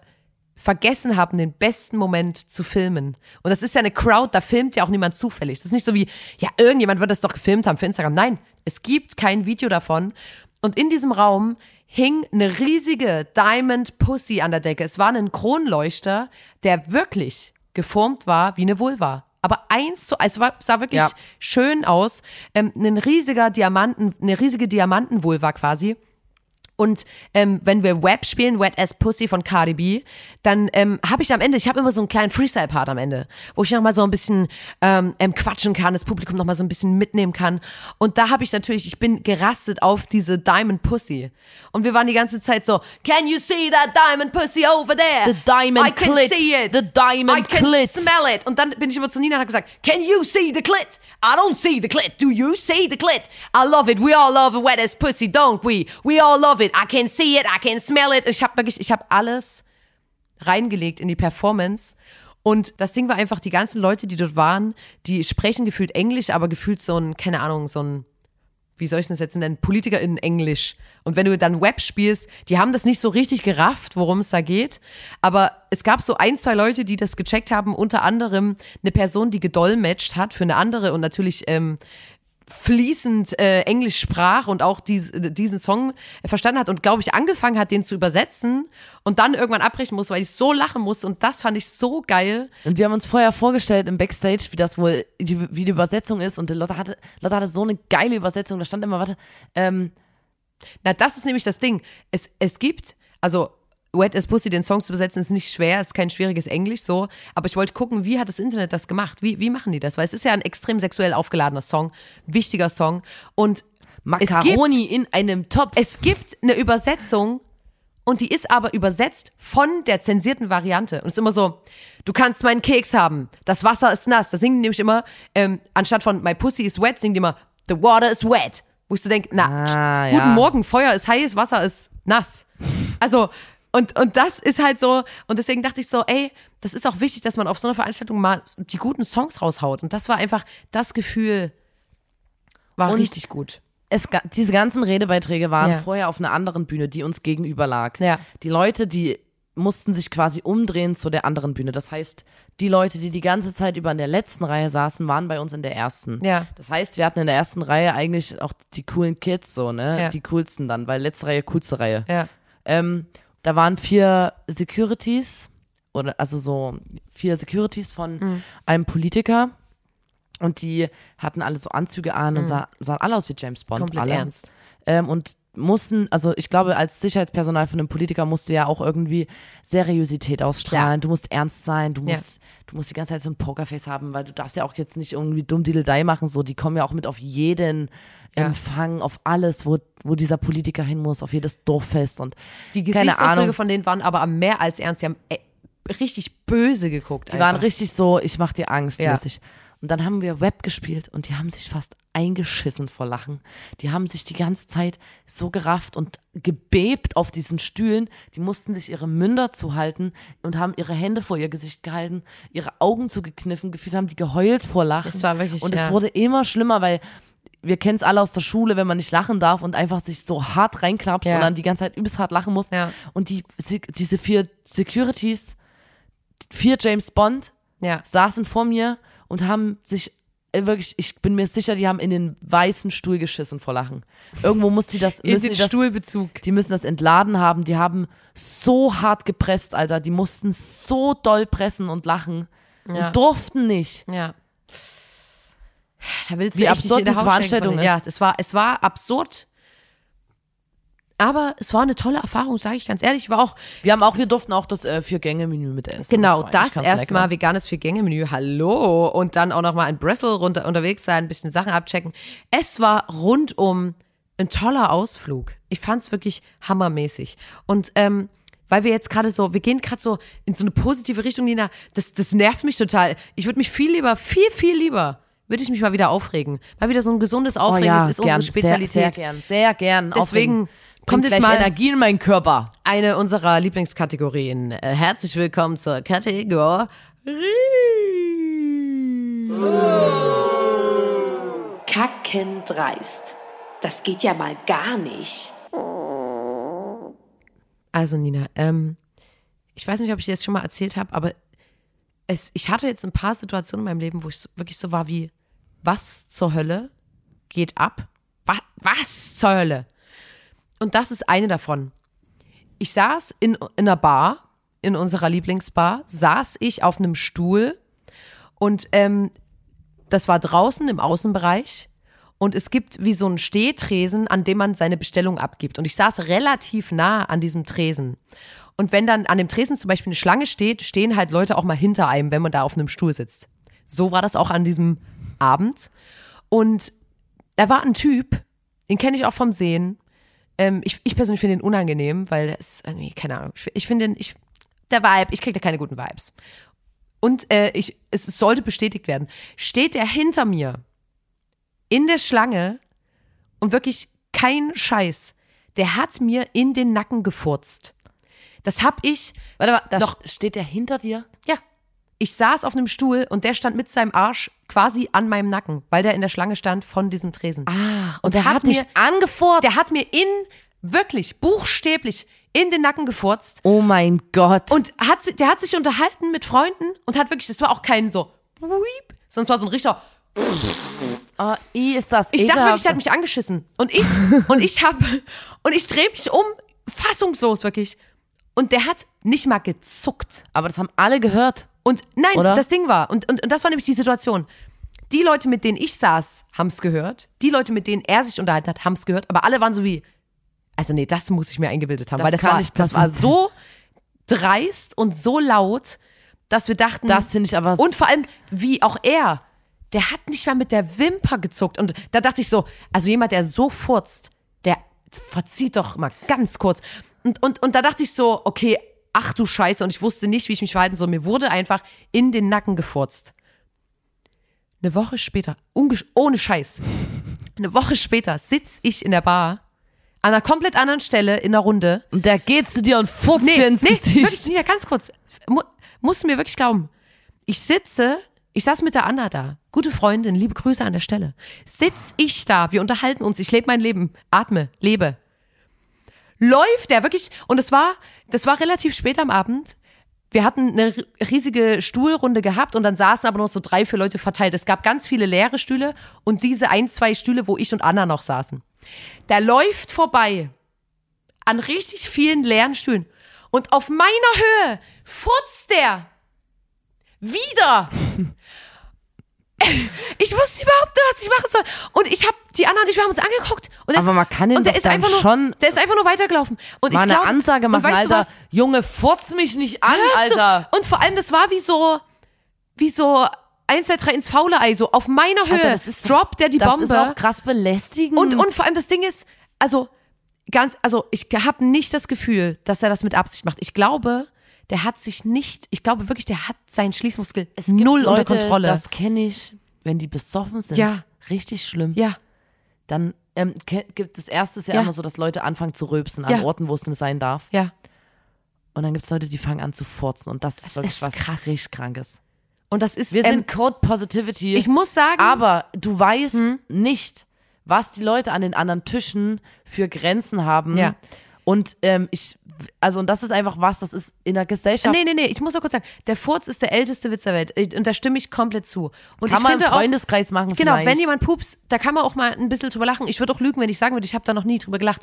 vergessen haben, den besten Moment zu filmen. Und das ist ja eine Crowd, da filmt ja auch niemand zufällig. Das ist nicht so wie, ja, irgendjemand wird das doch gefilmt haben für Instagram. Nein, es gibt kein Video davon. Und in diesem Raum hing eine riesige Diamond Pussy an der Decke. Es war ein Kronleuchter, der wirklich geformt war wie eine Vulva. Aber eins zu, also sah wirklich Ja. schön aus. Ähm, ein riesiger Diamanten, eine riesige Diamantenvulva quasi. Und ähm, wenn wir Web spielen, Wet as Pussy von Cardi B, dann ähm, habe ich am Ende, ich habe immer so einen kleinen Freestyle-Part am Ende, wo ich nochmal so ein bisschen ähm, ähm, quatschen kann, das Publikum nochmal so ein bisschen mitnehmen kann. Und da habe ich natürlich, ich bin gerastet auf diese Diamond Pussy. Und wir waren die ganze Zeit so, Can you see that Diamond Pussy over there? The diamond I can clit. see it. The diamond I can clit. smell it. Und dann bin ich immer zu Nina und habe gesagt, Can you see the clit? I don't see the clit. Do you see the clit? I love it. We all love a wet as pussy, don't we? We all love it. I can see it. I can smell it. Ich habe wirklich, ich habe alles reingelegt in die Performance. Und das Ding war einfach, die ganzen Leute, die dort waren, die sprechen gefühlt Englisch, aber gefühlt so ein, keine Ahnung, so ein, wie soll ich das jetzt nennen, Politiker in Englisch. Und wenn du dann Web spielst, die haben das nicht so richtig gerafft, worum es da geht. Aber es gab so ein, zwei Leute, die das gecheckt haben, unter anderem eine Person, die gedolmetscht hat für eine andere und natürlich ähm, fließend äh, Englisch sprach und auch dies, diesen Song verstanden hat und glaube ich angefangen hat, den zu übersetzen und dann irgendwann abbrechen musste, weil ich so lachen musste und das fand ich so geil. Und wir haben uns vorher vorgestellt im Backstage, wie das wohl, wie, wie die Übersetzung ist. Und Lotte hatte, Lotte hatte so eine geile Übersetzung. Da stand immer, warte, ähm, Na, das ist nämlich das Ding. Es, es gibt, also Wet as Pussy, den Song zu übersetzen, ist nicht schwer, ist kein schwieriges Englisch so. Aber ich wollte gucken, wie hat das Internet das gemacht? Wie, wie machen die das? Weil es ist ja ein extrem sexuell aufgeladener Song, wichtiger Song. Und Macaroni in einem Topf. es gibt eine Übersetzung und die ist aber übersetzt von der zensierten Variante. Und es ist immer so, du kannst meinen Keks haben, das Wasser ist nass. Da singen die nämlich immer, ähm, anstatt von My Pussy is wet, singen die immer, The water is wet. Wo ich so denke, na, Ah, guten ja. Morgen, Feuer ist heiß, Wasser ist nass. Also, und, und das ist halt so, und deswegen dachte ich so, ey, das ist auch wichtig, dass man auf so einer Veranstaltung mal die guten Songs raushaut. Und das war einfach, das Gefühl war Und- richtig gut. es, diese ganzen Redebeiträge waren Ja. vorher auf einer anderen Bühne, die uns gegenüber lag. Ja. Die Leute, die mussten sich quasi umdrehen zu der anderen Bühne. Das heißt, die Leute, die die ganze Zeit über in der letzten Reihe saßen, waren bei uns in der ersten. Ja. Das heißt, wir hatten in der ersten Reihe eigentlich auch die coolen Kids so, ne? Ja. Die coolsten dann, weil letzte Reihe coolste Reihe. Ja. Ähm, da waren vier Securities oder also so vier Securities von Mhm. einem Politiker und die hatten alle so Anzüge an und sah, sahen alle aus wie James Bond. Mhm. Komplett alle. ernst. Ähm, und mussten, also ich glaube, als Sicherheitspersonal von einem Politiker musst du ja auch irgendwie Seriosität ausstrahlen. Ja. Du musst ernst sein, du Ja. musst, du musst die ganze Zeit so ein Pokerface haben, weil du darfst ja auch jetzt nicht irgendwie dumm Diddledei machen, so, die kommen ja auch mit auf jeden Ja. Empfang, auf alles, wo, wo dieser Politiker hin muss, auf jedes Dorffest und Die Gesichtsausdrücke Ahnung. von denen waren aber mehr als ernst. Die haben äh, richtig böse geguckt. Die waren einfach. richtig so, ich mach dir Angst Ja. mäßig. Und dann haben wir Web gespielt und die haben sich fast eingeschissen vor Lachen. Die haben sich die ganze Zeit so gerafft und gebebt auf diesen Stühlen. Die mussten sich ihre Münder zuhalten und haben ihre Hände vor ihr Gesicht gehalten, ihre Augen zugekniffen, gefühlt haben die geheult vor Lachen. Das war wirklich, und es ja. wurde immer schlimmer, weil wir kennen es alle aus der Schule, wenn man nicht lachen darf und einfach sich so hart reinklappt, Ja. sondern die ganze Zeit übelst hart lachen muss. Ja. Und die, diese vier Securities, vier James Bond, Ja. saßen vor mir und haben sich äh, wirklich, ich bin mir sicher, die haben in den weißen Stuhl geschissen vor Lachen. Irgendwo muss die das, In müssen den die das, Stuhlbezug. die müssen das entladen haben. Die haben so hart gepresst, Alter. Die mussten so doll pressen und lachen Ja. und durften nicht. Ja. Da willst du Wie absurd diese Veranstaltung denen. Ja, ist. das war, es war absurd. Aber es war eine tolle Erfahrung, sage ich ganz ehrlich. Ich war auch Wir haben auch, wir durften auch das äh, Vier-Gänge-Menü mit essen. Genau, das, ganz erstmal veganes Vier-Gänge-Menü, hallo. Und dann auch nochmal in Bristol runter, unterwegs sein, ein bisschen Sachen abchecken. Es war rundum ein toller Ausflug. Ich fand's wirklich hammermäßig. Und ähm, weil wir jetzt gerade so, wir gehen gerade so in so eine positive Richtung, Nina, das, das nervt mich total. Ich würde mich viel lieber, viel, viel lieber, würde ich mich mal wieder aufregen. Mal wieder so ein gesundes Aufregen, oh, ja, das ist gern, unsere Spezialität. Sehr, sehr gern, sehr gern. Deswegen Aufregen. kommt jetzt mal- Energie in meinen Körper. eine unserer Lieblingskategorien. Äh, herzlich willkommen zur Kategorie Kackendreist. Das geht ja mal gar nicht. Also Nina, ähm, ich weiß nicht, ob ich dir das schon mal erzählt habe, aber es, ich hatte jetzt ein paar Situationen in meinem Leben, wo ich so, wirklich so war wie, was zur Hölle geht ab? Was, was zur Hölle? Und das ist eine davon. Ich saß in, in einer Bar, in unserer Lieblingsbar, saß ich auf einem Stuhl und ähm, das war draußen im Außenbereich und es gibt wie so einen Stehtresen, an dem man seine Bestellung abgibt. Und ich saß relativ nah an diesem Tresen. Und wenn dann an dem Tresen zum Beispiel eine Schlange steht, stehen halt Leute auch mal hinter einem, wenn man da auf einem Stuhl sitzt. So war das auch an diesem Abend. Und da war ein Typ, den kenne ich auch vom Sehen. Ähm, ich, ich persönlich finde ihn unangenehm, weil der ist irgendwie, keine Ahnung, ich, ich finde den, ich, der Vibe, ich kriege da keine guten Vibes. Und äh, ich, es sollte bestätigt werden. Steht er hinter mir in der Schlange und wirklich kein Scheiß, der hat mir in den Nacken gefurzt. Das hab ich, Warte mal, da Doch. steht der hinter dir? ja, ich saß auf einem Stuhl und der stand mit seinem Arsch quasi an meinem Nacken, weil der in der Schlange stand von diesem Tresen. Ach, Und der hat mir- angefurzt. Der hat mir in, wirklich, buchstäblich, in den Nacken gefurzt. oh mein Gott. Und hat, der hat sich unterhalten mit Freunden und hat wirklich, das war auch kein so, sondern es war so ein Richter. oh, i, ist das Ich dachte wirklich, der hat mich angeschissen. Und ich, und ich hab, und ich drehe mich um, fassungslos wirklich. Und der hat nicht mal gezuckt. Aber das haben alle gehört. Und nein, Oder? das Ding war, und, und, und das war nämlich die Situation. Die Leute, mit denen ich saß, haben es gehört. Die Leute, mit denen er sich unterhalten hat, haben es gehört. Aber alle waren so wie, also nee, das muss ich mir eingebildet haben. Das weil das war, nicht das war so dreist und so laut, dass wir dachten. Das finde ich aber Und vor allem, wie auch er, der hat nicht mal mit der Wimper gezuckt. Und da dachte ich so, also jemand, der so furzt, der verzieht doch mal ganz kurz. Und, und, und da dachte ich so, okay, ach du Scheiße. Und ich wusste nicht, wie ich mich verhalten soll. Mir wurde einfach in den Nacken gefurzt. Eine Woche später, ohne Scheiß, eine Woche später sitz ich in der Bar, an einer komplett anderen Stelle in der Runde. Und der geht zu dir und furzt dir Nee, ins nee, Gesicht. wirklich, Nina, ganz kurz. Mu musst du mir wirklich glauben. Ich sitze, ich saß mit der Anna da. Gute Freundin, liebe Grüße an der Stelle. Sitz ich da, wir unterhalten uns, ich lebe mein Leben, atme, lebe. Läuft der wirklich, und es war, das war relativ spät am Abend. Wir hatten eine ri- riesige Stuhlrunde gehabt und dann saßen aber noch so drei, vier Leute verteilt. Es gab ganz viele leere Stühle und diese ein, zwei Stühle, wo ich und Anna noch saßen. Der läuft vorbei an richtig vielen leeren Stühlen. Und auf meiner Höhe furzt der wieder. Ich wusste überhaupt nicht, was ich machen soll. Und ich habe die anderen, wir haben uns angeguckt. Und Aber ist, man kann ihm und der doch ist dann einfach nur, schon der ist einfach nur weitergelaufen. Und Mal ich eine glaub, Ansage und machen, weißt du Alter. was? Junge, furz mich nicht an, Hörst du? Alter. Und vor allem, das war wie so, wie so eins, zwei, drei ins faule Ei, so auf meiner Höhe. Alter, das ist doch- droppt der die das Bombe. ist auch krass belästigend. Und, und vor allem das Ding ist, also ganz, also ich habe nicht das Gefühl, dass er das mit Absicht macht. Ich glaube, der hat sich nicht, ich glaube wirklich, der hat seinen Schließmuskel es gibt null Leute, unter Kontrolle. Das kenne ich, wenn die besoffen sind. Ja. Richtig schlimm. ja, Dann ähm, gibt das erste ist ja, immer so, dass Leute anfangen zu röpsen an Ja. Orten, wo es nicht sein darf. ja. Und dann gibt es Leute, die fangen an zu furzen. Und das, ist wirklich ist was krass. richtig Krankes. Und das ist, Wir ähm, sind Code Positivity. ich muss sagen, aber du weißt Hm? nicht, was die Leute an den anderen Tischen für Grenzen haben. Ja. Und ähm, ich, also und das ist einfach was, das ist in der Gesellschaft. nee, nee, nee, ich muss noch kurz sagen, der Furz ist der älteste Witz der Welt. Und da stimme ich komplett zu. Und kann ich man im finde auch, Freundeskreis machen Genau, vielleicht. wenn jemand pups, da kann man auch mal ein bisschen drüber lachen. Ich würde auch lügen, wenn ich sagen würde, ich habe da noch nie drüber gelacht.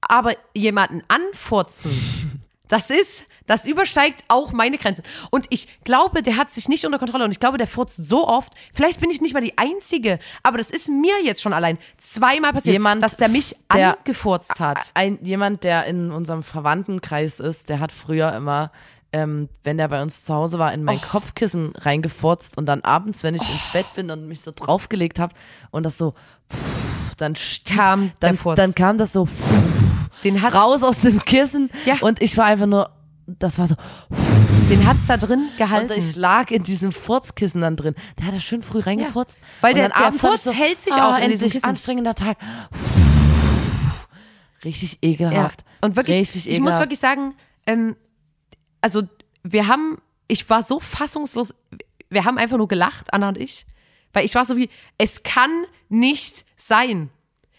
Aber jemanden anfurzen, das ist, Das übersteigt auch meine Grenzen. Und ich glaube, der hat sich nicht unter Kontrolle. Und ich glaube, der furzt so oft. Vielleicht bin ich nicht mal die Einzige. Aber das ist mir jetzt schon allein zweimal passiert, Jemand, dass der mich der- angefurzt hat. Ein, jemand, der in unserem Verwandtenkreis ist, der hat früher immer, ähm, wenn der bei uns zu Hause war, in mein Oh. Kopfkissen reingefurzt und dann abends, wenn ich ins Bett bin und mich so draufgelegt habe und das so, pff, dann Kam der dann, dann kam das so Den hat's, raus aus dem Kissen Ja. und ich war einfach nur, das war so, den hat's da drin und gehalten. ich lag in diesem Furzkissen dann drin. Der hat das schön früh reingefurzt. Weil Und der- der Furz hält sich auch in diesem Kissen. anstrengender Tag. Richtig Ja. ekelhaft. Und wirklich, Richtig ich muss ekelhaft. wirklich sagen, ähm, also wir haben, ich war so fassungslos, wir haben einfach nur gelacht, Anna und ich, weil ich war so wie, es kann nicht sein.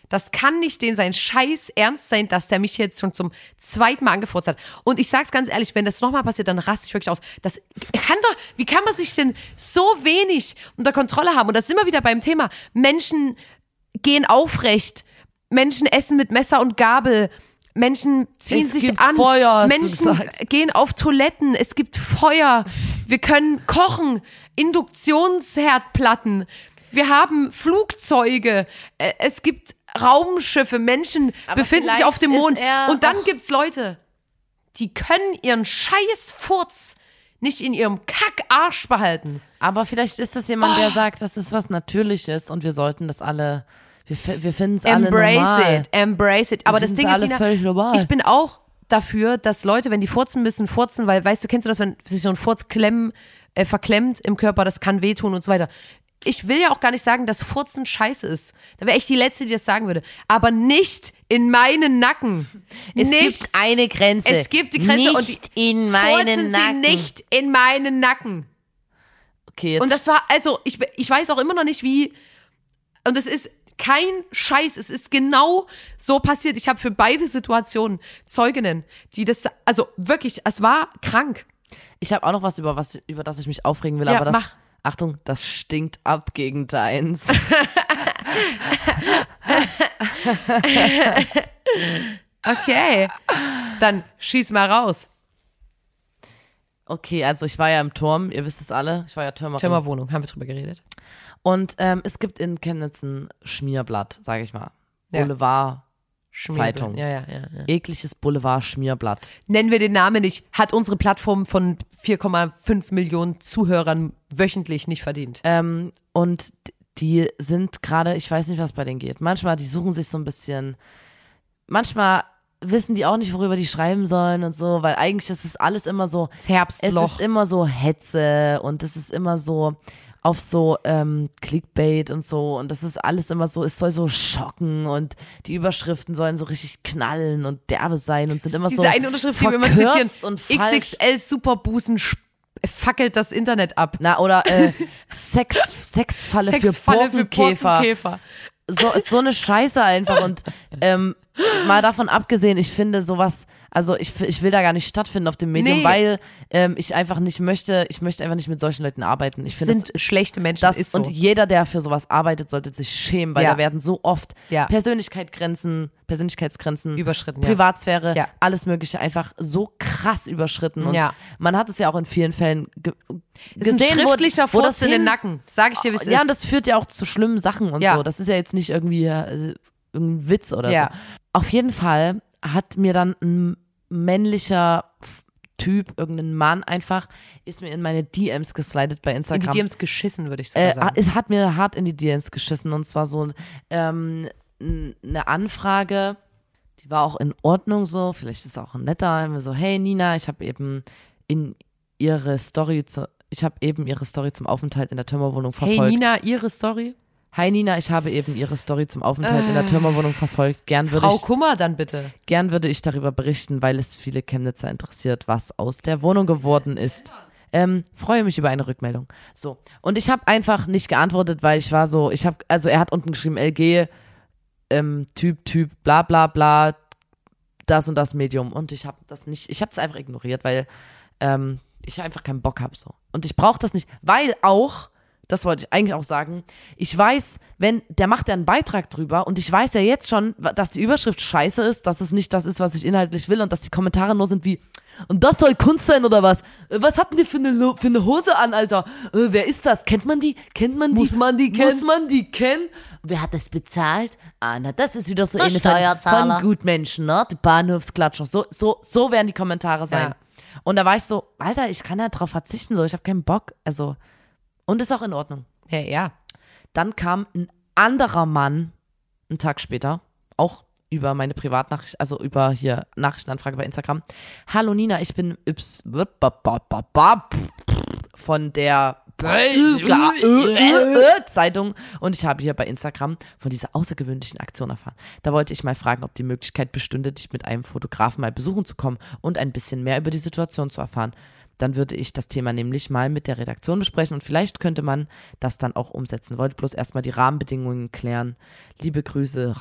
Das kann nicht den sein Scheiß ernst sein, dass der mich jetzt schon zum zweiten Mal angefurzt hat. Und ich sag's ganz ehrlich, wenn das nochmal passiert, dann raste ich wirklich aus. Das kann doch, wie kann man sich denn so wenig unter Kontrolle haben? Und das sind wir wieder beim Thema. Menschen gehen aufrecht. Menschen essen mit Messer und Gabel. Menschen ziehen Es sich gibt an. Feuer, Menschen gehen auf Toiletten. Es gibt Feuer. Wir können kochen. Induktionsherdplatten. Wir haben Flugzeuge. Äh, Es gibt Raumschiffe. Menschen Aber befinden sich auf dem Mond. Und dann gibt's Leute, die können ihren scheiß Furz nicht in ihrem Kackarsch behalten. Aber vielleicht ist das jemand, Oh. der sagt, das ist was Natürliches und wir sollten das alle, wir, wir finden es alle Embrace normal. it, embrace it. Aber das Ding ist, Lina, ich bin auch dafür, dass Leute, wenn die furzen müssen, furzen, weil, weißt du, kennst du das, wenn sich so ein Furz klemm, äh, verklemmt im Körper, das kann wehtun und so weiter. Ich will ja auch gar nicht sagen, dass Furzen scheiße ist. Da wäre ich die Letzte, die das sagen würde. Aber nicht in meinen Nacken. Es nicht. gibt eine Grenze. Es gibt die Grenze nicht und die in meinen Nacken. nicht in meinen Nacken. Okay, jetzt Und das war, also, ich, ich weiß auch immer noch nicht, wie. Und es ist kein Scheiß. Es ist genau so passiert. Ich habe für beide Situationen Zeuginnen, die das, also wirklich, es war krank. Ich habe auch noch was über was über das ich mich aufregen will, Ja, aber das mach. Achtung, das stinkt ab gegen deins. Okay. Dann schieß mal raus. Okay, also ich war ja im Turm, ihr wisst es alle, ich war ja Türmerin. Türmerwohnung, haben wir drüber geredet. Und ähm, es gibt in Chemnitz ein Schmierblatt, sage ich mal. Ja. Boulevard. Zeitung. Ja, ja, ja, ja. Ekliges Boulevard Schmierblatt. Nennen wir den Namen nicht, hat unsere Plattform von 4,5 Millionen Zuhörern wöchentlich nicht verdient. Ähm, und die sind gerade, ich weiß nicht, was bei denen geht. Manchmal, die suchen sich so ein bisschen, manchmal wissen die auch nicht, worüber die schreiben sollen und so, weil eigentlich ist es alles immer so, Das es Herbstloch. ist immer so Hetze und es ist immer so auf so ähm, Clickbait und so und das ist alles immer so, es soll so schocken und die Überschriften sollen so richtig knallen und derbe sein und sind immer Diese so eine Unterschrift, die wir immer zitieren. und falsch. XXL Superbusen fackelt das Internet ab. Na, oder äh, Sex, Sexfalle, Sexfalle für Borkenkäfer. Borkenkäfer. so ist so eine Scheiße einfach und ähm, mal davon abgesehen, ich finde sowas, also ich, ich will da gar nicht stattfinden auf dem Medium, Nee. weil ähm, ich einfach nicht möchte, ich möchte einfach nicht mit solchen Leuten arbeiten. Ich finde Sind schlechte Menschen, das ist so. und jeder, der für sowas arbeitet, sollte sich schämen, weil Ja. da werden so oft Ja. Persönlichkeitsgrenzen, Persönlichkeitsgrenzen, Überschritten, ja. Privatsphäre, Ja. alles Mögliche einfach so krass überschritten und Ja. man hat es ja auch in vielen Fällen ge ist ein gesehen, wo- schriftlicher wo Furz das in den Nacken. Sag ich dir, wie es ja, ist. und das führt ja auch zu schlimmen Sachen und Ja. so. Das ist ja jetzt nicht irgendwie äh, irgendein Witz oder Ja. so. Auf jeden Fall hat mir dann ein männlicher Typ, irgendein Mann einfach, ist mir in meine DMs geslidet bei in die Instagram. DMs geschissen, würde ich sogar äh, sagen. es hat mir hart in die DMs geschissen und zwar so ähm, eine Anfrage, die war auch in Ordnung so, vielleicht ist es auch ein netter, wir so, hey Nina, ich habe eben in ihre Story zu, ich habe eben ihre Story zum Aufenthalt in der Türmerwohnung hey verfolgt. Nina, ihre Story? Hi Nina, ich habe eben Ihre Story zum Aufenthalt in der Türmerwohnung verfolgt. Gern würde, Frau ich, Kummer dann bitte. gern würde ich darüber berichten, weil es viele Chemnitzer interessiert, was aus der Wohnung geworden ist. Ähm, freue mich über eine Rückmeldung. So. Und ich habe einfach nicht geantwortet, weil ich war so, ich habe, also er hat unten geschrieben, LG, ähm, Typ, Typ, bla bla bla, das und das Medium. Und ich habe das nicht, ich habe es einfach ignoriert, weil ähm, ich einfach keinen Bock habe so. Und ich brauche das nicht, weil auch, das wollte ich eigentlich auch sagen. Ich weiß, wenn, der macht ja einen Beitrag drüber und ich weiß ja jetzt schon, dass die Überschrift scheiße ist, dass es nicht das ist, was ich inhaltlich will und dass die Kommentare nur sind wie, und das soll Kunst sein oder was? Äh, Was hatten die für eine, für eine Hose an, Alter? Äh, wer ist das? Kennt man die? Kennt man die? Muss man die kennen? Muss man die kennen? Wer hat das bezahlt? Ah, na, das ist wieder so eine von, von Gutmenschen, ne? Die Bahnhofsklatscher. So, so, so werden die Kommentare sein. Ja. Und da war ich so, Alter, ich kann ja drauf verzichten, so, ich habe keinen Bock. Also, und ist auch in Ordnung. Ja, ja. Dann kam ein anderer Mann einen Tag später, auch über meine Privatnachricht, also über hier Nachrichtenanfrage bei Instagram. Hallo Nina, ich bin Yps von der Zeitung und ich habe hier bei Instagram von dieser außergewöhnlichen Aktion erfahren. Da wollte ich mal fragen, ob die Möglichkeit bestünde, dich mit einem Fotografen mal besuchen zu kommen und ein bisschen mehr über die Situation zu erfahren. Dann würde ich das Thema nämlich mal mit der Redaktion besprechen und vielleicht könnte man das dann auch umsetzen. Wollte bloß erstmal die Rahmenbedingungen klären. Liebe Grüße.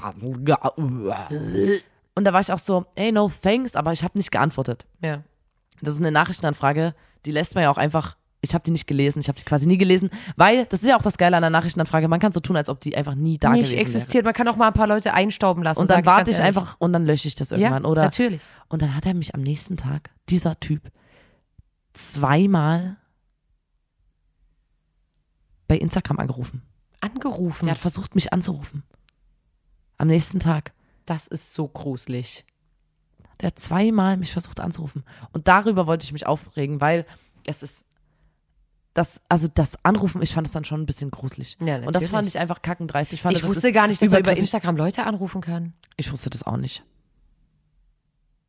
Und da war ich auch so, hey, no thanks, aber ich habe nicht geantwortet. Ja. Das ist eine Nachrichtenanfrage, die lässt man ja auch einfach. Ich habe die nicht gelesen, ich habe die quasi nie gelesen, weil das ist ja auch das Geile an der Nachrichtenanfrage. Man kann so tun, als ob die einfach nie da Nicht gewesen wäre. existiert. Man kann auch mal ein paar Leute einstauben lassen. Und dann warte ich ehrlich. einfach und dann lösche ich das irgendwann, ja, oder? Natürlich. Und dann hat er mich am nächsten Tag, dieser Typ, zweimal bei Instagram angerufen. Angerufen. Der hat versucht, mich anzurufen. Am nächsten Tag. das ist so gruselig. Der hat zweimal mich versucht anzurufen. Und darüber wollte ich mich aufregen, weil es ist das, also das Anrufen, ich fand es dann schon ein bisschen gruselig. Ja, und das fand ich einfach kackendreistig. Ich, fand, Ich wusste gar nicht, dass man über. Instagram Leute anrufen kann. Ich wusste das auch nicht.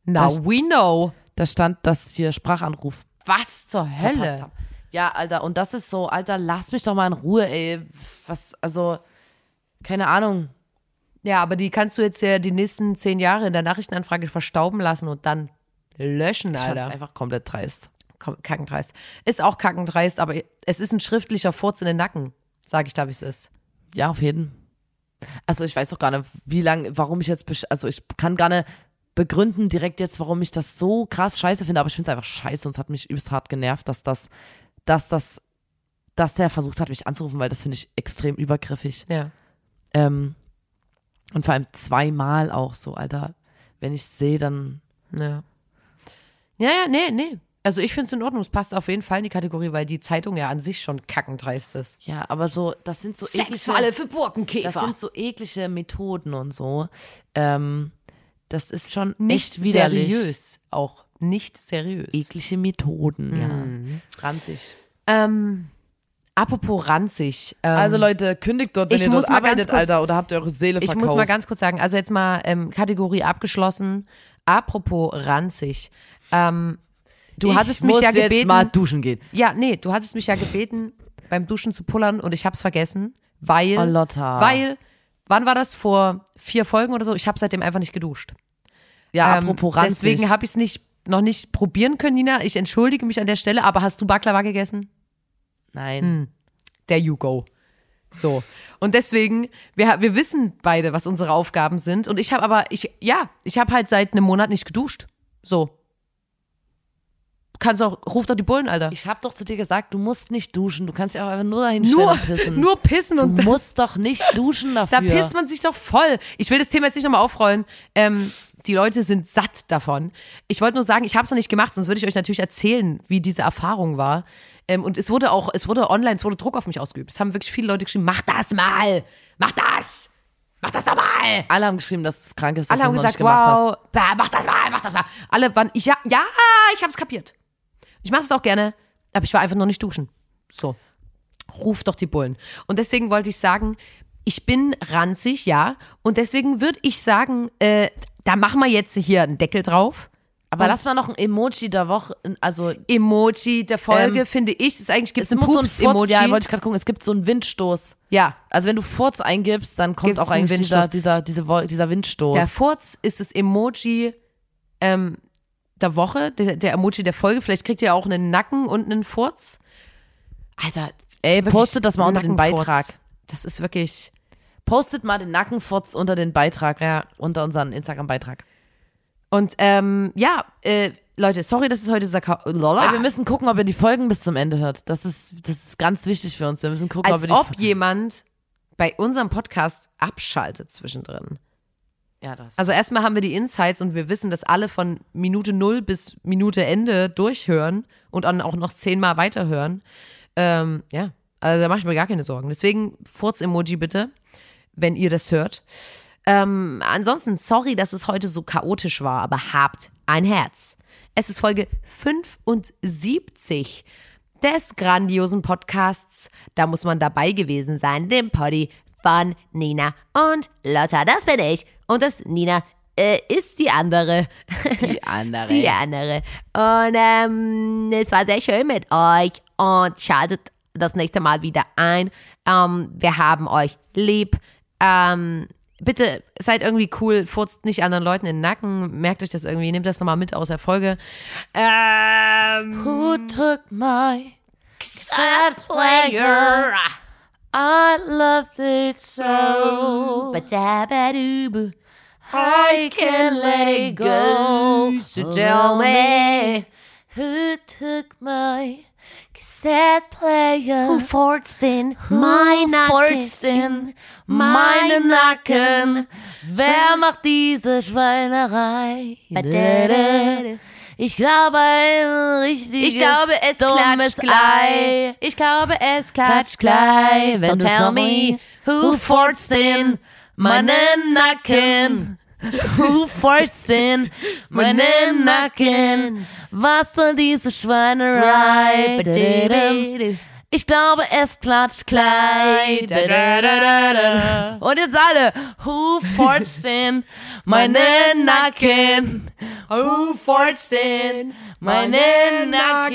Now Das- we know. Da stand das hier Sprachanruf. Was zur Hölle? Ja, Alter, und das ist so, Alter, lass mich doch mal in Ruhe, ey. Was, also, keine Ahnung. Ja, aber die kannst du jetzt ja die nächsten zehn Jahre in der Nachrichtenanfrage verstauben lassen und dann löschen, Ich Alter. einfach komplett dreist. Kackendreist. Ist auch kackendreist, aber es ist ein schriftlicher Furz in den Nacken. Sag ich da, wie es ist. Ja, auf jeden. Also ich weiß auch gar nicht, wie lange, warum ich jetzt, also ich kann gar nicht begründen direkt jetzt, warum ich das so krass scheiße finde, aber ich finde es einfach scheiße und es hat mich übelst hart genervt, dass das, dass das, dass der versucht hat, mich anzurufen, weil das finde ich extrem übergriffig. Ja. Ähm, und vor allem zweimal auch so, Alter. Wenn ich sehe, dann Ja. Ja, ja, nee, nee. Also ich finde es in Ordnung. Es passt auf jeden Fall in die Kategorie, weil die Zeitung ja an sich schon kackendreist ist. Ja, aber so, das sind so Sexfalle eklige, für Burkenkäfer. das sind so eklige Methoden und so. Ähm, das ist schon nicht echt widerlich. seriös. Auch nicht seriös. Eklige Methoden, ja. Ranzig. Ähm, apropos ranzig. Ähm, Also Leute, kündigt dort, wenn ich ihr muss dort mal ganz arbeitet, kurz- Alter, oder habt ihr eure Seele ich verkauft? muss mal ganz kurz sagen, also jetzt mal ähm, Kategorie abgeschlossen. Apropos ranzig. Ähm, du ich hattest mich ja jetzt gebeten. mal duschen gehen. Ja, nee, du hattest mich ja gebeten, beim Duschen zu pullern und ich hab's vergessen, weil. Oh, Lotta. Weil, wann war das? Vor vier Folgen oder so? Ich habe seitdem einfach nicht geduscht. Ja, Ähm, apropos ranzig. Deswegen habe ich es nicht, noch nicht probieren können, Nina. Ich entschuldige mich an der Stelle, aber hast du Baklava gegessen? Nein. Der you go. So. Und deswegen, wir, wir wissen beide, was unsere Aufgaben sind. Und ich habe aber, ich, ja, ich habe halt seit einem Monat nicht geduscht. So. Kannst auch, ruf doch die Bullen, Alter. Ich habe doch zu dir gesagt, du musst nicht duschen. Du kannst dich auch einfach nur dahin nur, pissen. nur pissen du und musst doch nicht duschen dafür. Da pisst man sich doch voll. Ich will das Thema jetzt nicht nochmal aufrollen. Ähm, die Leute sind satt davon. Ich wollte nur sagen, ich habe es noch nicht gemacht, sonst würde ich euch natürlich erzählen, wie diese Erfahrung war. Ähm, und es wurde auch, es wurde online, es wurde Druck auf mich ausgeübt. Es haben wirklich viele Leute geschrieben, mach das mal, mach das, mach das doch mal. Alle haben geschrieben, dass es krank ist, dass Alle du haben gesagt, nicht gemacht hast. wow, mach das mal, mach das mal. Alle waren, ich, ja, ja, ich habe es kapiert. Ich mache es auch gerne, aber ich war einfach noch nicht duschen. So, ruf doch die Bullen. Und deswegen wollte ich sagen, ich bin ranzig, ja. Und deswegen würde ich sagen, äh, da machen wir jetzt hier einen Deckel drauf. Aber lass mal noch ein Emoji der Woche, also Emoji der Folge, Ähm, finde ich, ist eigentlich gibt es ein muss so ein Furz, Pups-Emoji. ja, wollte ich gerade gucken, es gibt so einen Windstoß. ja, Also wenn du Furz eingibst, dann kommt Gibt's auch eigentlich dieser, Windstoß. dieser, diese, dieser Windstoß. Der Furz ist das Emoji ähm, der Woche, der, der Emoji der Folge. Vielleicht kriegt ihr auch einen Nacken und einen Furz. Alter, Ey, postet das mal unter den. Beitrag. Das ist wirklich. Postet mal den Nackenfurz unter den Beitrag, Ja. unter unseren Instagram-Beitrag. Und ähm, ja, äh, Leute, sorry, dass es heute Saka. Wir müssen gucken, ob ihr die Folgen bis zum Ende hört. Das ist, das ist ganz wichtig für uns. Wir müssen gucken, Als ob ob jemand bei unserem Podcast abschaltet zwischendrin. Ja, das. Also erstmal haben wir die Insights und wir wissen, dass alle von Minute null bis Minute Ende durchhören und dann auch noch zehnmal weiterhören. Ähm, ja, also da mache ich mir gar keine Sorgen. Deswegen Furz-Emoji bitte, wenn ihr das hört. Ähm, ansonsten, sorry, dass es heute so chaotisch war, aber habt ein Herz. Es ist Folge 75 des grandiosen Podcasts. Da muss man dabei gewesen sein, dem Poddy von Nina und Lotta. Das bin ich. Und das Nina äh, ist die andere. Die andere. Die andere. Und ähm, es war sehr schön mit euch. Und schaltet das nächste Mal wieder ein. Ähm, wir haben euch lieb. Ähm, bitte seid irgendwie cool, furzt nicht anderen Leuten in den Nacken, merkt euch das irgendwie, nehmt das nochmal mit aus der Folge. Ähm, Who took my sad player? I loved it so. Ba-da-ba-doo-boo. I can't let it go. So tell me, Who took my cassette player? who forced in Who my forced in meine Nacken? Wer macht diese Schweinerei? Ich glaube, ein richtiges Ich glaube, es klatscht gleich. Ei. Ich glaube, es klatscht gleich, So tell me, who forced in meinen Nacken? Who forced in meinen Nacken? Was soll diese Schweinerei? Ich glaube, es klatscht gleich. Und jetzt alle. Who forced in meinen Nacken? Who forced in meinen Nacken?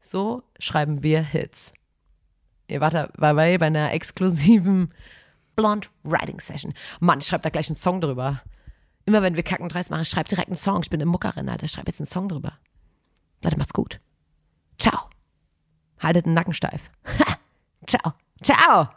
So schreiben wir Hits. Ihr wart dabei bei einer exklusiven Blonde Writing Session. Mann, ich schreibe da gleich einen Song drüber. Immer wenn wir Kacken Dreis machen, schreib direkt einen Song. Ich bin eine Muckerin, Alter. Ich schreibe jetzt einen Song drüber. Leute, macht's gut. Ciao. Haltet den Nacken steif. Ciao. Ciao.